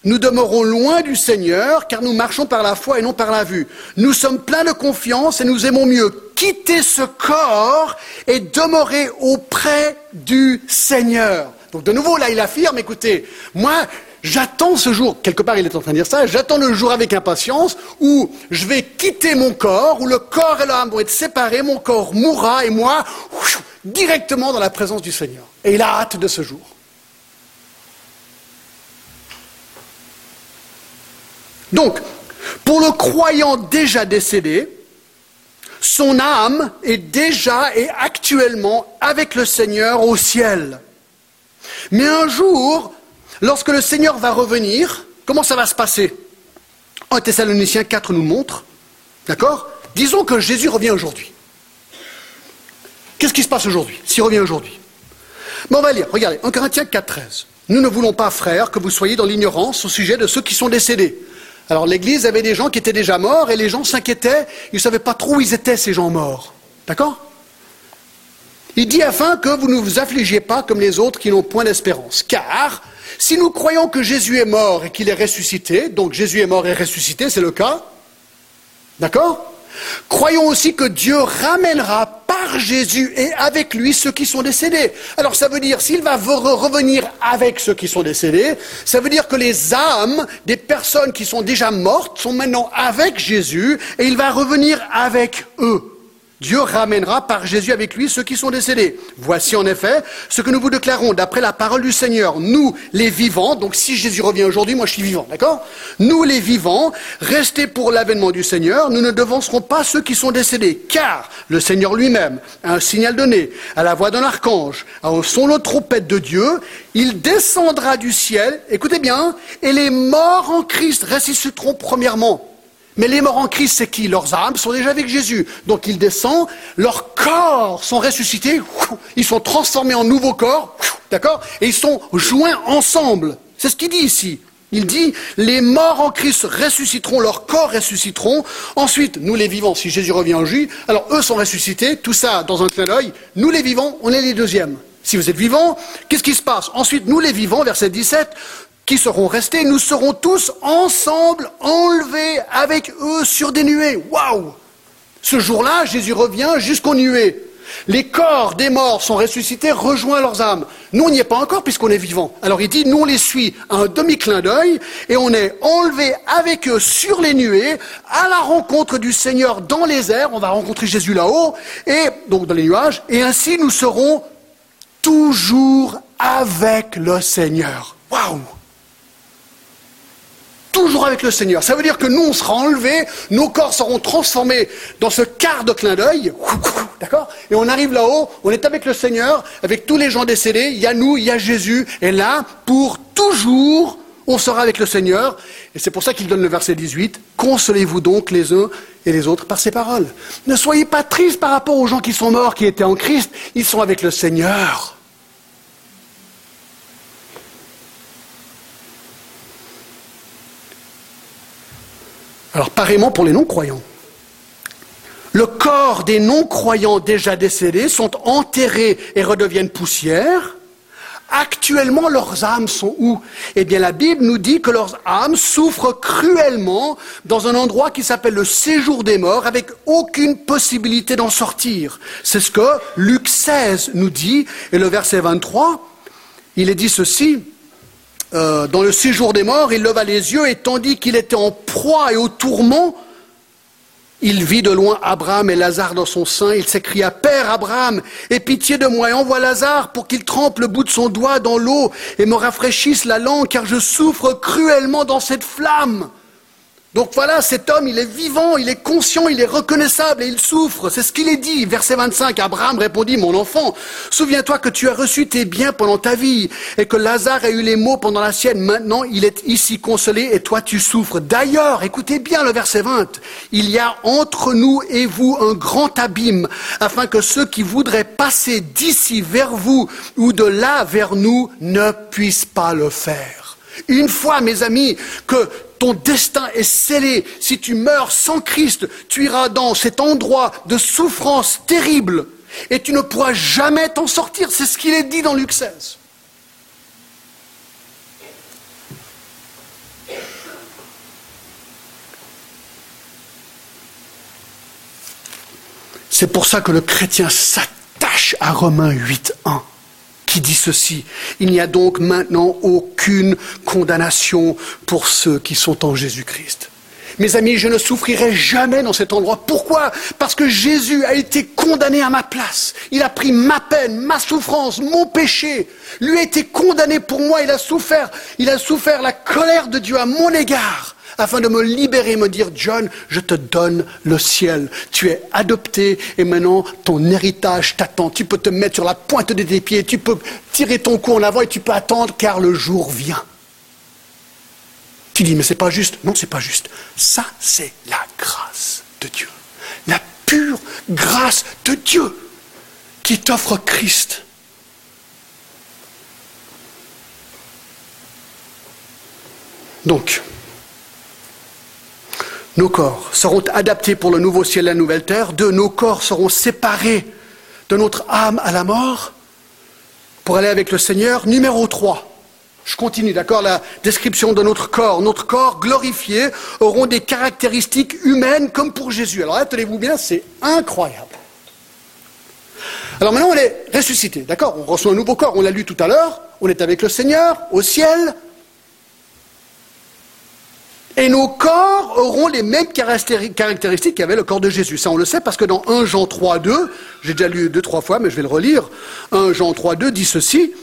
nous demeurons loin du Seigneur car nous marchons par la foi et non par la vue. Nous sommes pleins de confiance et nous aimons mieux quitter ce corps et demeurer auprès du Seigneur. Donc de nouveau, là, il affirme, écoutez, moi, j'attends ce jour, quelque part il est en train de dire ça, j'attends le jour avec impatience où je vais quitter mon corps, où le corps et l'âme vont être séparés, mon corps mourra et moi, directement dans la présence du Seigneur. Et il a hâte de ce jour. Donc, pour le croyant déjà décédé, son âme est déjà et actuellement avec le Seigneur au ciel. Mais un jour, lorsque le Seigneur va revenir, comment ça va se passer? 1 Thessaloniciens 4 nous montre, d'accord? Disons que Jésus revient aujourd'hui. Qu'est-ce qui se passe aujourd'hui, s'il revient aujourd'hui? On va lire, regardez, 1 Corinthiens 4, 13. Nous ne voulons pas, frères, que vous soyez dans l'ignorance au sujet de ceux qui sont décédés alors l'Église avait des gens qui étaient déjà morts et les gens s'inquiétaient, ils ne savaient pas trop où ils étaient ces gens morts. D'accord? Il dit afin que vous ne vous affligiez pas comme les autres qui n'ont point d'espérance. Car si nous croyons que Jésus est mort et qu'il est ressuscité, donc Jésus est mort et ressuscité, c'est le cas, d'accord? Croyons aussi que Dieu ramènera par Jésus et avec lui ceux qui sont décédés. Alors ça veut dire, s'il va revenir avec ceux qui sont décédés, ça veut dire que les âmes des personnes qui sont déjà mortes sont maintenant avec Jésus et il va revenir avec eux. Dieu ramènera par Jésus avec lui ceux qui sont décédés. Voici en effet ce que nous vous déclarons d'après la parole du Seigneur. Nous, les vivants, donc si Jésus revient aujourd'hui, moi je suis vivant, d'accord? Nous, les vivants, restés pour l'avènement du Seigneur, nous ne devancerons pas ceux qui sont décédés, car le Seigneur lui-même a un signal donné, à la voix d'un archange, au son de trompette de Dieu, il descendra du ciel, écoutez bien, et les morts en Christ ressusciteront premièrement. Mais les morts en Christ, c'est qui Leurs âmes sont déjà avec Jésus. Donc ils descendent, leurs corps sont ressuscités, ils sont transformés en nouveaux corps, d'accord Et ils sont joints ensemble. C'est ce qu'il dit ici. Il dit, les morts en Christ ressusciteront, leurs corps ressusciteront. Ensuite, nous les vivants, si Jésus revient en juillet, alors eux sont ressuscités, tout ça dans un clin d'œil. Nous les vivants, on est les deuxièmes. Si vous êtes vivants, qu'est-ce qui se passe Ensuite, nous les vivants, verset 17, qui seront restés, nous serons tous ensemble enlevés avec eux sur des nuées. Waouh Ce jour-là, Jésus revient jusqu'aux nuées. Les corps des morts sont ressuscités, rejoignent leurs âmes. Nous, on n'y est pas encore puisqu'on est vivants. Alors il dit, nous, on les suit à un demi-clin d'œil et on est enlevés avec eux sur les nuées à la rencontre du Seigneur dans les airs. On va rencontrer Jésus là-haut et donc dans les nuages. Et ainsi, nous serons toujours avec le Seigneur. Waouh toujours avec le Seigneur. Ça veut dire que nous, on sera enlevés, nos corps seront transformés dans ce quart de clin d'œil, d'accord Et on arrive là-haut, on est avec le Seigneur, avec tous les gens décédés, il y a nous, il y a Jésus, et là, pour toujours, on sera avec le Seigneur. Et c'est pour ça qu'il donne le verset 18, Consolez-vous donc les uns et les autres par ces paroles. Ne soyez pas tristes par rapport aux gens qui sont morts, qui étaient en Christ, ils sont avec le Seigneur. Alors pareillement pour les non-croyants. Le corps des non-croyants déjà décédés sont enterrés et redeviennent poussière. Actuellement, leurs âmes sont où? Eh bien, la Bible nous dit que leurs âmes souffrent cruellement dans un endroit qui s'appelle le séjour des morts, avec aucune possibilité d'en sortir. C'est ce que Luc 16 nous dit, et le verset 23, il est dit ceci, euh, dans le séjour des morts, il leva les yeux et tandis qu'il était en proie et au tourment, il vit de loin Abraham et Lazare dans son sein. Il s'écria, Père Abraham, aie pitié de moi et envoie Lazare pour qu'il trempe le bout de son doigt dans l'eau et me rafraîchisse la langue, car je souffre cruellement dans cette flamme. Donc voilà, cet homme, il est vivant, il est conscient, il est reconnaissable et il souffre. C'est ce qu'il est dit. Verset 25, Abraham répondit, mon enfant, souviens-toi que tu as reçu tes biens pendant ta vie et que Lazare a eu les maux pendant la sienne. Maintenant, il est ici consolé et toi, tu souffres. D'ailleurs, écoutez bien le verset 20, il y a entre nous et vous un grand abîme afin que ceux qui voudraient passer d'ici vers vous ou de là vers nous ne puissent pas le faire. Une fois, mes amis, que ton destin est scellé, si tu meurs sans Christ, tu iras dans cet endroit de souffrance terrible et tu ne pourras jamais t'en sortir. C'est ce qu'il est dit dans Luc 16. C'est pour ça que le chrétien s'attache à Romains 8.1 qui dit ceci. Il n'y a donc maintenant aucune condamnation pour ceux qui sont en Jésus-Christ. Mes amis, je ne souffrirai jamais dans cet endroit. Pourquoi? Parce que Jésus a été condamné à ma place. Il a pris ma peine, ma souffrance, mon péché. Lui a été condamné pour moi. Il a souffert. Il a souffert la colère de Dieu à mon égard afin de me libérer, me dire, John, je te donne le ciel. Tu es adopté et maintenant ton héritage t'attend. Tu peux te mettre sur la pointe de tes pieds, tu peux tirer ton cou en avant et tu peux attendre car le jour vient. Tu dis, mais c'est pas juste. Non, c'est pas juste. Ça, c'est la grâce de Dieu. La pure grâce de Dieu qui t'offre Christ. Donc, nos corps seront adaptés pour le nouveau ciel et la nouvelle terre. Deux, nos corps seront séparés de notre âme à la mort pour aller avec le Seigneur. Numéro 3, je continue, d'accord? La description de notre corps. Notre corps glorifié auront des caractéristiques humaines comme pour Jésus. Alors, tenez-vous bien, c'est incroyable. Alors maintenant, on est ressuscité, d'accord? On reçoit un nouveau corps, on l'a lu tout à l'heure. On est avec le Seigneur, au ciel. Et nos corps auront les mêmes caractéristiques qu'avait le corps de Jésus. Ça, on le sait parce que dans 1 Jean 3, 2, j'ai déjà lu deux, trois fois, mais je vais le relire. 1 Jean 3, 2 dit ceci.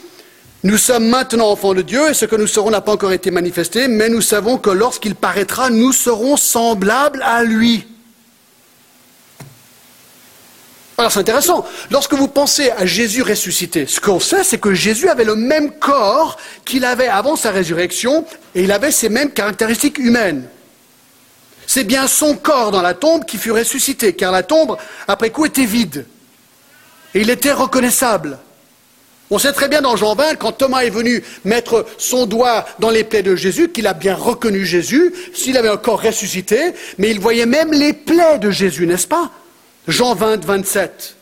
Nous sommes maintenant enfants de Dieu et ce que nous serons n'a pas encore été manifesté, mais nous savons que lorsqu'il paraîtra, nous serons semblables à lui. Alors c'est intéressant. Lorsque vous pensez à Jésus ressuscité, ce qu'on sait, c'est que Jésus avait le même corps qu'il avait avant sa résurrection et il avait ces mêmes caractéristiques humaines. C'est bien son corps dans la tombe qui fut ressuscité, car la tombe, après coup, était vide. Et il était reconnaissable. On sait très bien dans Jean 20, quand Thomas est venu mettre son doigt dans les plaies de Jésus, qu'il a bien reconnu Jésus, s'il avait encore ressuscité, mais il voyait même les plaies de Jésus, n'est-ce pas? Jean 20, 27.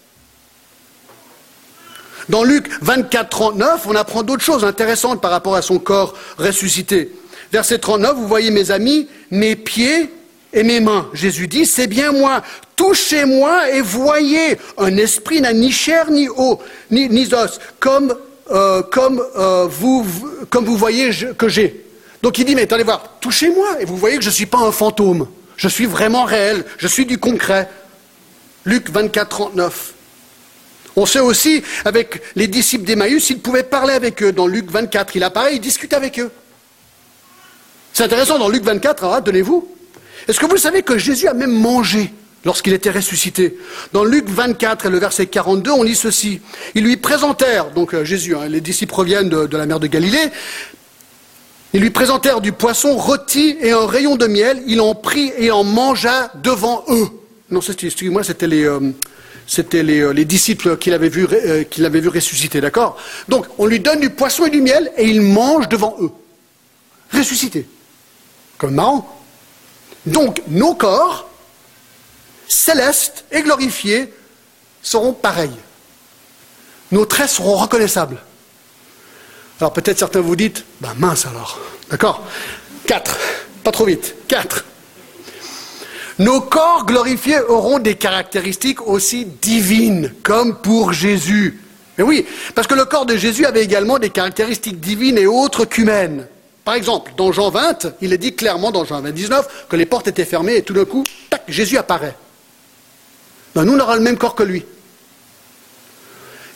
Dans Luc 24, 39, on apprend d'autres choses intéressantes par rapport à son corps ressuscité. Verset 39, vous voyez mes amis, mes pieds et mes mains. Jésus dit, c'est bien moi, touchez-moi et voyez. Un esprit n'a ni chair ni eau, ni, os, comme, euh, comme, euh, vous, comme vous voyez que j'ai. Donc il dit, mais allez voir, touchez-moi et vous voyez que je ne suis pas un fantôme. Je suis vraiment réel, je suis du concret. Luc 24, 39. On sait aussi, avec les disciples d'Emmaüs, il pouvait parler avec eux. Dans Luc 24, il apparaît, il discute avec eux. C'est intéressant, dans Luc 24, hein, donnez-vous. Est-ce que vous savez que Jésus a même mangé lorsqu'il était ressuscité Dans Luc 24 et le verset 42, on lit ceci. Ils lui présentèrent, donc euh, Jésus, hein, les disciples reviennent de, la mer de Galilée, ils lui présentèrent du poisson rôti et un rayon de miel. Il en prit et en mangea devant eux. Non, excusez-moi, c'était les, euh, c'était euh, les, disciples qu'il avait vu, qu'il avait vu ressusciter, d'accord Donc, on lui donne du poisson et du miel et il mange devant eux. Ressuscité. Comme marrant. Donc nos corps, célestes et glorifiés, seront pareils. Nos traits seront reconnaissables. Alors peut-être certains vous dites, ben mince alors, d'accord Quatre, pas trop vite, quatre. Nos corps glorifiés auront des caractéristiques aussi divines, comme pour Jésus. Mais oui, parce que le corps de Jésus avait également des caractéristiques divines et autres qu'humaines. Par exemple, dans Jean 20, il est dit clairement dans Jean 29 que les portes étaient fermées et tout d'un coup, tac, Jésus apparaît. Ben, nous, on aura le même corps que lui.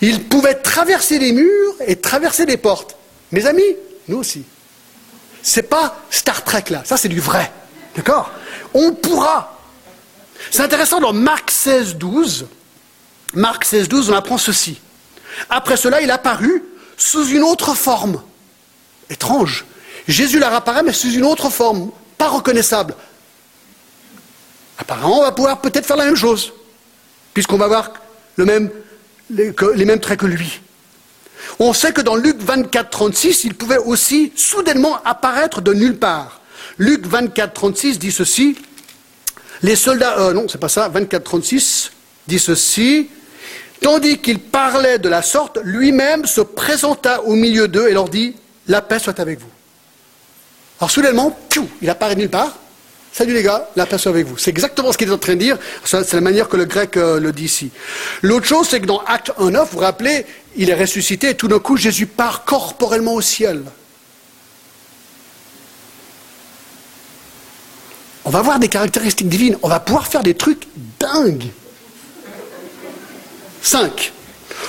Il pouvait traverser les murs et traverser les portes. Mes amis, nous aussi. C'est pas Star Trek là, ça c'est du vrai. D'accord? On pourra. C'est intéressant dans Marc 16, 12. Marc 16, 12, on apprend ceci. Après cela, il apparut sous une autre forme. Étrange. Jésus leur apparaît, mais sous une autre forme, pas reconnaissable. Apparemment, on va pouvoir peut-être faire la même chose, puisqu'on va avoir les, mêmes traits que lui. On sait que dans Luc 24, 36, il pouvait aussi soudainement apparaître de nulle part. Luc 24, 36 dit ceci. Les soldats, euh, non, c'est pas ça, 24, 36 dit ceci. Tandis qu'il parlait de la sorte, lui-même se présenta au milieu d'eux et leur dit La paix soit avec vous. Alors soudainement, il apparaît nulle part, Salut les gars, la paix avec vous. C'est exactement ce qu'il est en train de dire. C'est la manière que le grec euh, le dit ici. L'autre chose, c'est que dans Acte 1.9, vous vous rappelez, il est ressuscité et tout d'un coup, Jésus part corporellement au ciel. On va voir des caractéristiques divines. On va pouvoir faire des trucs dingues. 5.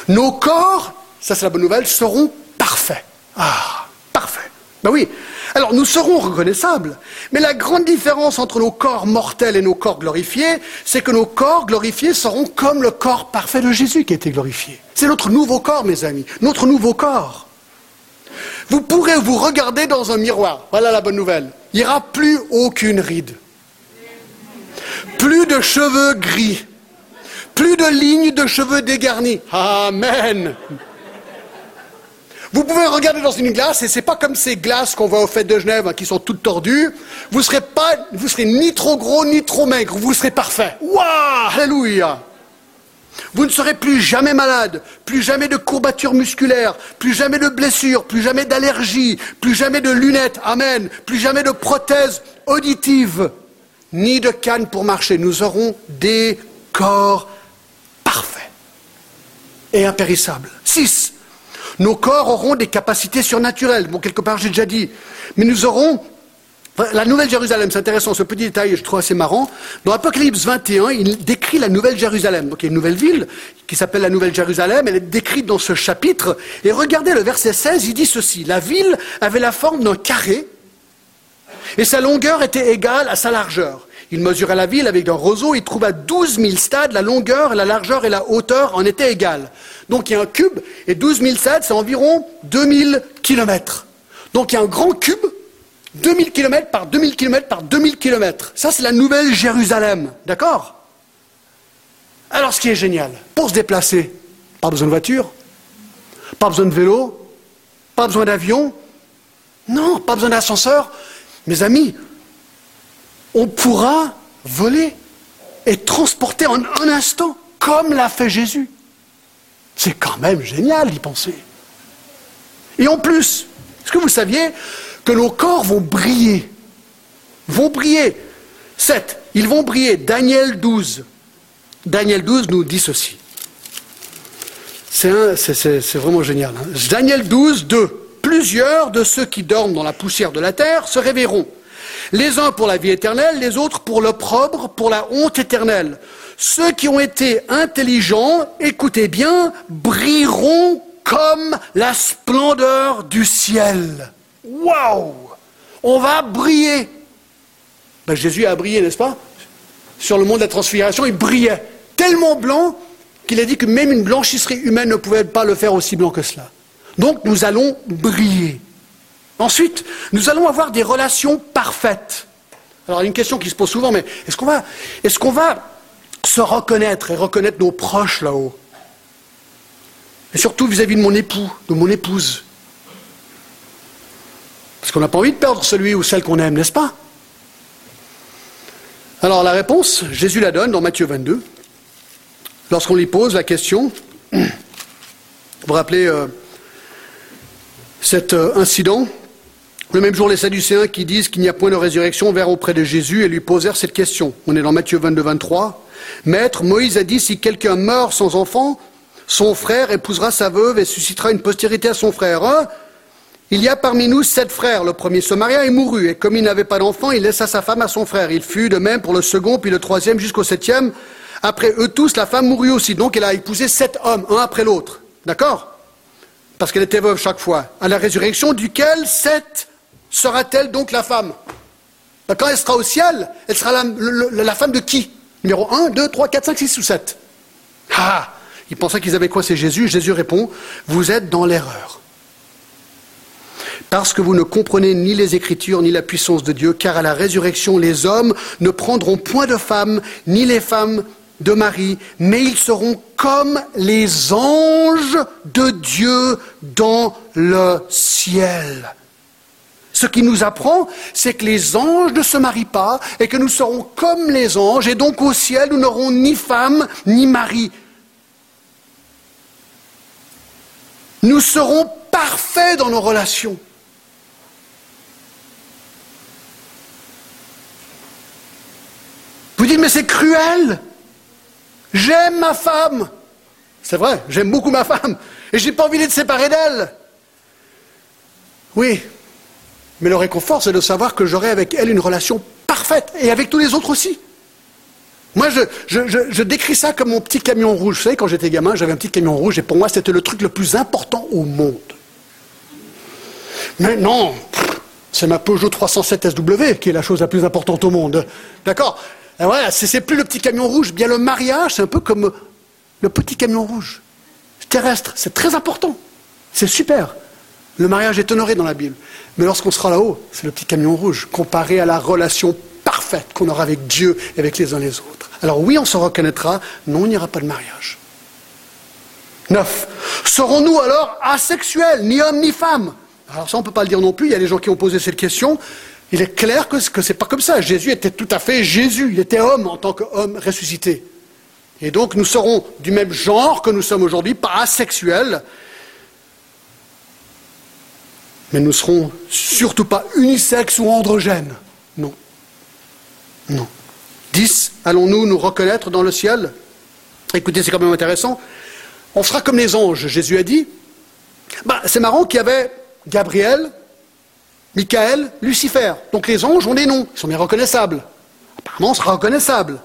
Nos corps, ça c'est la bonne nouvelle, seront parfaits. Ah, parfaits. Ben oui. Alors nous serons reconnaissables. Mais la grande différence entre nos corps mortels et nos corps glorifiés, c'est que nos corps glorifiés seront comme le corps parfait de Jésus qui a été glorifié. C'est notre nouveau corps, mes amis. Notre nouveau corps. Vous pourrez vous regarder dans un miroir. Voilà la bonne nouvelle. Il n'y aura plus aucune ride. Plus de cheveux gris. Plus de lignes de cheveux dégarnis. Amen. Vous pouvez regarder dans une glace, et c'est pas comme ces glaces qu'on voit aux fêtes de Genève, hein, qui sont toutes tordues. Vous serez pas, vous serez ni trop gros, ni trop maigre. Vous serez parfait. Waouh! Alléluia! Vous ne serez plus jamais malade, plus jamais de courbatures musculaires, plus jamais de blessures, plus jamais d'allergies, plus jamais de lunettes, amen, plus jamais de prothèses auditives, ni de cannes pour marcher. Nous aurons des corps parfaits et impérissables. Six, nos corps auront des capacités surnaturelles. Bon, quelque part, j'ai déjà dit. Mais nous aurons la Nouvelle Jérusalem, c'est intéressant, ce petit détail, je trouve assez marrant. Dans Apocalypse 21, il décrit la Nouvelle Jérusalem. Donc il y a une nouvelle ville qui s'appelle la Nouvelle Jérusalem, elle est décrite dans ce chapitre. Et regardez le verset 16, il dit ceci. La ville avait la forme d'un carré et sa longueur était égale à sa largeur. Il mesura la ville avec un roseau, il trouva 12 000 stades, la longueur, la largeur et la hauteur en étaient égales. Donc il y a un cube, et 12 000 stades, c'est environ 2000 kilomètres. Donc il y a un grand cube, 2000 kilomètres par 2000 kilomètres par 2000 kilomètres. Ça, c'est la nouvelle Jérusalem. D'accord? Alors ce qui est génial, pour se déplacer, pas besoin de voiture, pas besoin de vélo, pas besoin d'avion, non, pas besoin d'ascenseur. Mes amis, on pourra voler et transporter en un instant, comme l'a fait Jésus. C'est quand même génial d'y penser. Et en plus, est-ce que vous saviez que nos corps vont briller? Vont briller. 7. Ils vont briller. Daniel 12. Daniel 12 nous dit ceci. C'est vraiment génial. Hein. Daniel 12, 2. Plusieurs de ceux qui dorment dans la poussière de la terre se réveilleront les uns pour la vie éternelle, les autres pour l'opprobre, pour la honte éternelle. Ceux qui ont été intelligents, écoutez bien, brilleront comme la splendeur du ciel. Waouh On va briller. Ben, Jésus a brillé, n'est-ce pas? Sur le monde de la transfiguration, il brillait. Tellement blanc qu'il a dit que même une blanchisserie humaine ne pouvait pas le faire aussi blanc que cela. Donc nous allons briller. Ensuite, nous allons avoir des relations parfaites. Alors, une question qui se pose souvent, mais est-ce qu'on va, est qu'on va se reconnaître et reconnaître nos proches là-haut? Et surtout vis-à-vis de mon époux, de mon épouse. Parce qu'on n'a pas envie de perdre celui ou celle qu'on aime, n'est-ce pas? Alors, la réponse, Jésus la donne dans Matthieu 22. Lorsqu'on lui pose la question, vous vous rappelez euh, cet euh, incident? Le même jour, les Sadducéens qui disent qu'il n'y a point de résurrection vinrent auprès de Jésus et lui posèrent cette question. On est dans Matthieu 22, 23. Maître, Moïse a dit, si quelqu'un meurt sans enfant, son frère épousera sa veuve et suscitera une postérité à son frère. Hein? Il y a parmi nous sept frères. Le premier se maria et mourut. Et comme il n'avait pas d'enfant, il laissa sa femme à son frère. Il fut de même pour le second, puis le troisième jusqu'au septième. Après eux tous, la femme mourut aussi. Donc elle a épousé sept hommes, un après l'autre. D'accord? Parce qu'elle était veuve chaque fois. À la résurrection duquel sept sera-t-elle donc la femme ben, Quand elle sera au ciel, elle sera la, femme de qui Numéro 1, 2, 3, 4, 5, 6 ou 7 Ah Ils pensaient qu'ils avaient quoi C'est Jésus. Jésus répond Vous êtes dans l'erreur. Parce que vous ne comprenez ni les Écritures ni la puissance de Dieu, car à la résurrection, les hommes ne prendront point de femmes, ni les femmes de Marie, mais ils seront comme les anges de Dieu dans le ciel. Ce qui nous apprend, c'est que les anges ne se marient pas et que nous serons comme les anges et donc au ciel, nous n'aurons ni femme ni mari. Nous serons parfaits dans nos relations. dites, mais c'est cruel. J'aime ma femme. C'est vrai, j'aime beaucoup ma femme. Et j'ai pas envie d'être séparé d'elle. Oui, mais le réconfort, c'est de savoir que j'aurai avec elle une relation parfaite, et avec tous les autres aussi. Moi, je, décris ça comme mon petit camion rouge. Vous savez, quand j'étais gamin, j'avais un petit camion rouge, et pour moi, c'était le truc le plus important au monde. Mais non, c'est ma Peugeot 307 SW qui est la chose la plus importante au monde. D'accord? Voilà, c'est plus le petit camion rouge. Bien le mariage, c'est un peu comme le petit camion rouge terrestre. C'est très important. C'est super. Le mariage est honoré dans la Bible. Mais lorsqu'on sera là-haut, c'est le petit camion rouge comparé à la relation parfaite qu'on aura avec Dieu et avec les uns les autres. Alors oui, on se reconnaîtra, non, il n'y pas de mariage. 9. Serons-nous alors asexuels, ni hommes ni femmes? Alors ça, on ne peut pas le dire non plus, il y a des gens qui ont posé cette question. Il est clair que ce n'est pas comme ça. Jésus était tout à fait Jésus, il était homme en tant qu'homme ressuscité. Et donc nous serons du même genre que nous sommes aujourd'hui, pas asexuels, mais nous ne serons surtout pas unisexes ou androgènes. Non. Non. 10. Allons-nous nous reconnaître dans le ciel? Écoutez, c'est quand même intéressant. On sera comme les anges, Jésus a dit. Bah, c'est marrant qu'il y avait Gabriel, Michael, Lucifer. Donc les anges ont des noms, ils sont bien reconnaissables. Apparemment, on sera reconnaissable.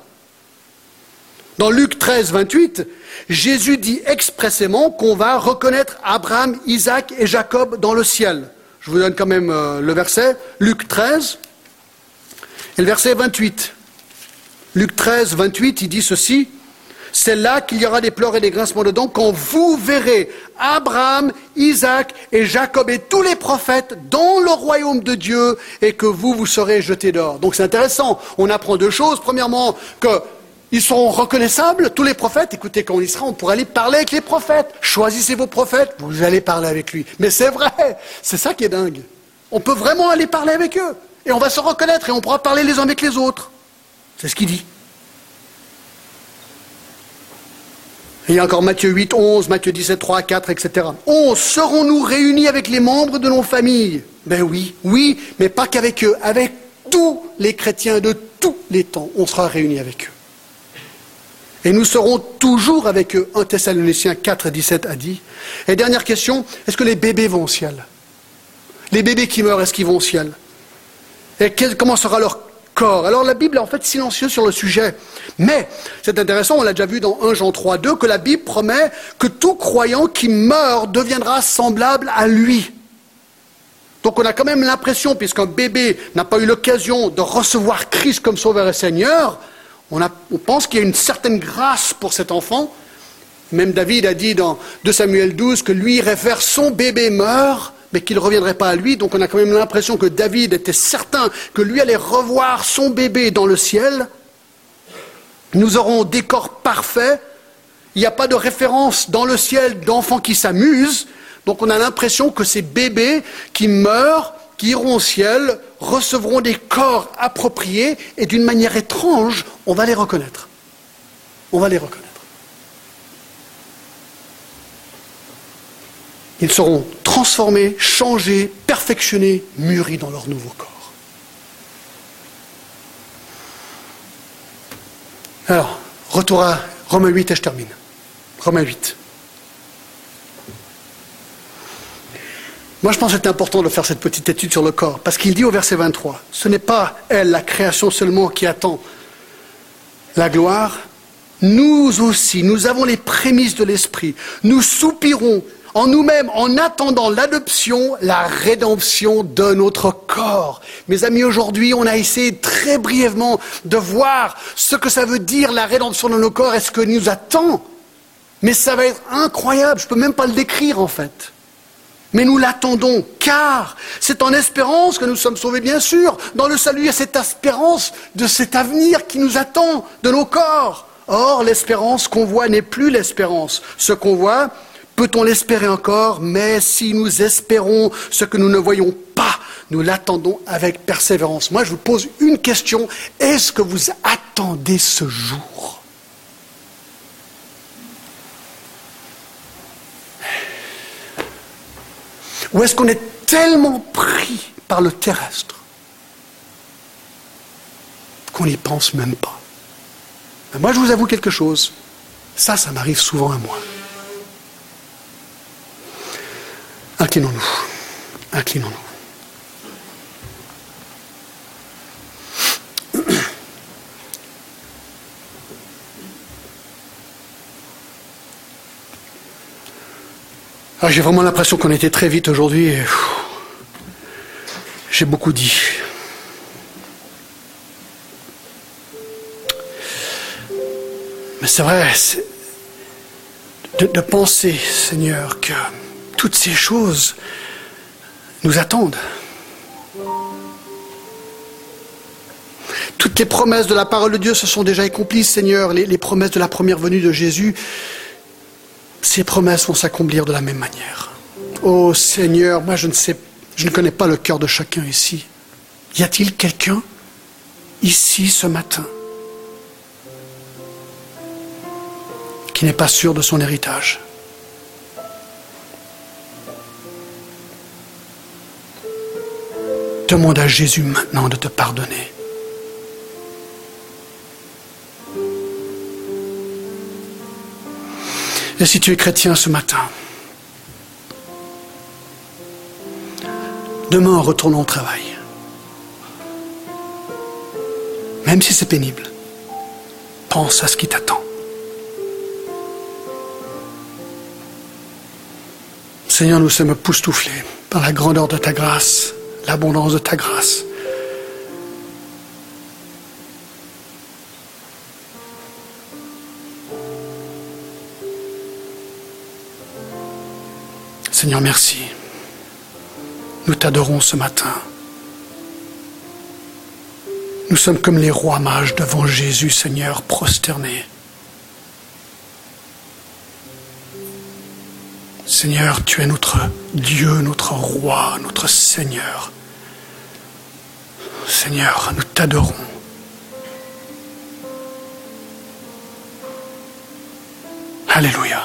Dans Luc 13, 28, Jésus dit expressément qu'on va reconnaître Abraham, Isaac et Jacob dans le ciel. Je vous donne quand même euh, le verset, Luc 13, et le verset 28. Luc 13, 28, il dit ceci, c'est là qu'il y aura des pleurs et des grincements de dents quand vous verrez Abraham, Isaac et Jacob et tous les prophètes dans le royaume de Dieu et que vous, vous serez jetés dehors. Donc c'est intéressant. On apprend deux choses. Premièrement, que ils seront reconnaissables, tous les prophètes. Écoutez, quand on y sera, on pourra aller parler avec les prophètes. Choisissez vos prophètes, vous allez parler avec lui. Mais c'est vrai, c'est ça qui est dingue. On peut vraiment aller parler avec eux. Et on va se reconnaître et on pourra parler les uns avec les autres. C'est ce qu'il dit. il y a encore Matthieu 8, 11, Matthieu 17, 3, 4, etc. 11. Serons-nous réunis avec les membres de nos familles? Ben oui, oui, mais pas qu'avec eux, avec tous les chrétiens de tous les temps, on sera réunis avec eux. Et nous serons toujours avec eux. 1 Thessaloniciens 4, 17 a dit. Et dernière question, est-ce que les bébés vont au ciel? Les bébés qui meurent, est-ce qu'ils vont au ciel? Et comment sera leur corps? Alors la Bible est en fait silencieuse sur le sujet. Mais c'est intéressant, on l'a déjà vu dans 1 Jean 3, 2, que la Bible promet que tout croyant qui meurt deviendra semblable à lui. Donc on a quand même l'impression, puisqu'un bébé n'a pas eu l'occasion de recevoir Christ comme sauveur et Seigneur, on, pense qu'il y a une certaine grâce pour cet enfant. Même David a dit dans 2 Samuel 12 que lui réfère son bébé meurt, mais qu'il ne reviendrait pas à lui. Donc on a quand même l'impression que David était certain que lui allait revoir son bébé dans le ciel. Nous aurons des corps parfaits. Il n'y a pas de référence dans le ciel d'enfants qui s'amusent. Donc on a l'impression que ces bébés qui meurent qui iront au ciel recevront des corps appropriés et d'une manière étrange, on va les reconnaître. On va les reconnaître. Ils seront transformés, changés, perfectionnés, mûris dans leur nouveau corps. Alors, retour à Romains 8 et je termine. Romains 8. Moi, je pense que c'est important de faire cette petite étude sur le corps, parce qu'il dit au verset 23, ce n'est pas elle, la création seulement, qui attend la gloire. Nous aussi, nous avons les prémices de l'Esprit. Nous soupirons en nous-mêmes en attendant l'adoption, la rédemption de notre corps. Mes amis, aujourd'hui, on a essayé très brièvement de voir ce que ça veut dire la rédemption de nos corps et ce que nous attend? Mais ça va être incroyable, je ne peux même pas le décrire en fait. Mais nous l'attendons, car c'est en espérance que nous sommes sauvés, bien sûr. Dans le salut, il y a cette espérance de cet avenir qui nous attend, de nos corps. Or, l'espérance qu'on voit n'est plus l'espérance. Ce qu'on voit, peut-on l'espérer encore? Mais si nous espérons ce que nous ne voyons pas, nous l'attendons avec persévérance. Moi, je vous pose une question. Est-ce que vous attendez ce jour? Ou est-ce qu'on est tellement pris par le terrestre qu'on n'y pense même pas moi, je vous avoue quelque chose. Ça, ça m'arrive souvent à moi. Inclinons-nous. Inclinons-nous. Ah, j'ai vraiment l'impression qu'on était très vite aujourd'hui j'ai beaucoup dit. Mais c'est vrai, de, de penser, Seigneur, que toutes ces choses nous attendent. Toutes les promesses de la parole de Dieu se sont déjà accomplies, Seigneur. Les, promesses de la première venue de Jésus, ces promesses vont s'accomplir de la même manière. Oh Seigneur, moi je ne sais, je ne connais pas le cœur de chacun ici. Y a-t-il quelqu'un ici ce matin qui n'est pas sûr de son héritage? Demande à Jésus maintenant de te pardonner. Et si tu es chrétien ce matin, demain en retournant au travail, même si c'est pénible, pense à ce qui t'attend. Seigneur, nous sommes époustouflés par la grandeur de ta grâce l'abondance de ta grâce. Seigneur, merci. Nous t'adorons ce matin. Nous sommes comme les rois mages devant Jésus, Seigneur, prosternés. Seigneur, tu es notre Dieu, notre roi, notre Seigneur. Seigneur, nous t'adorons. Alléluia.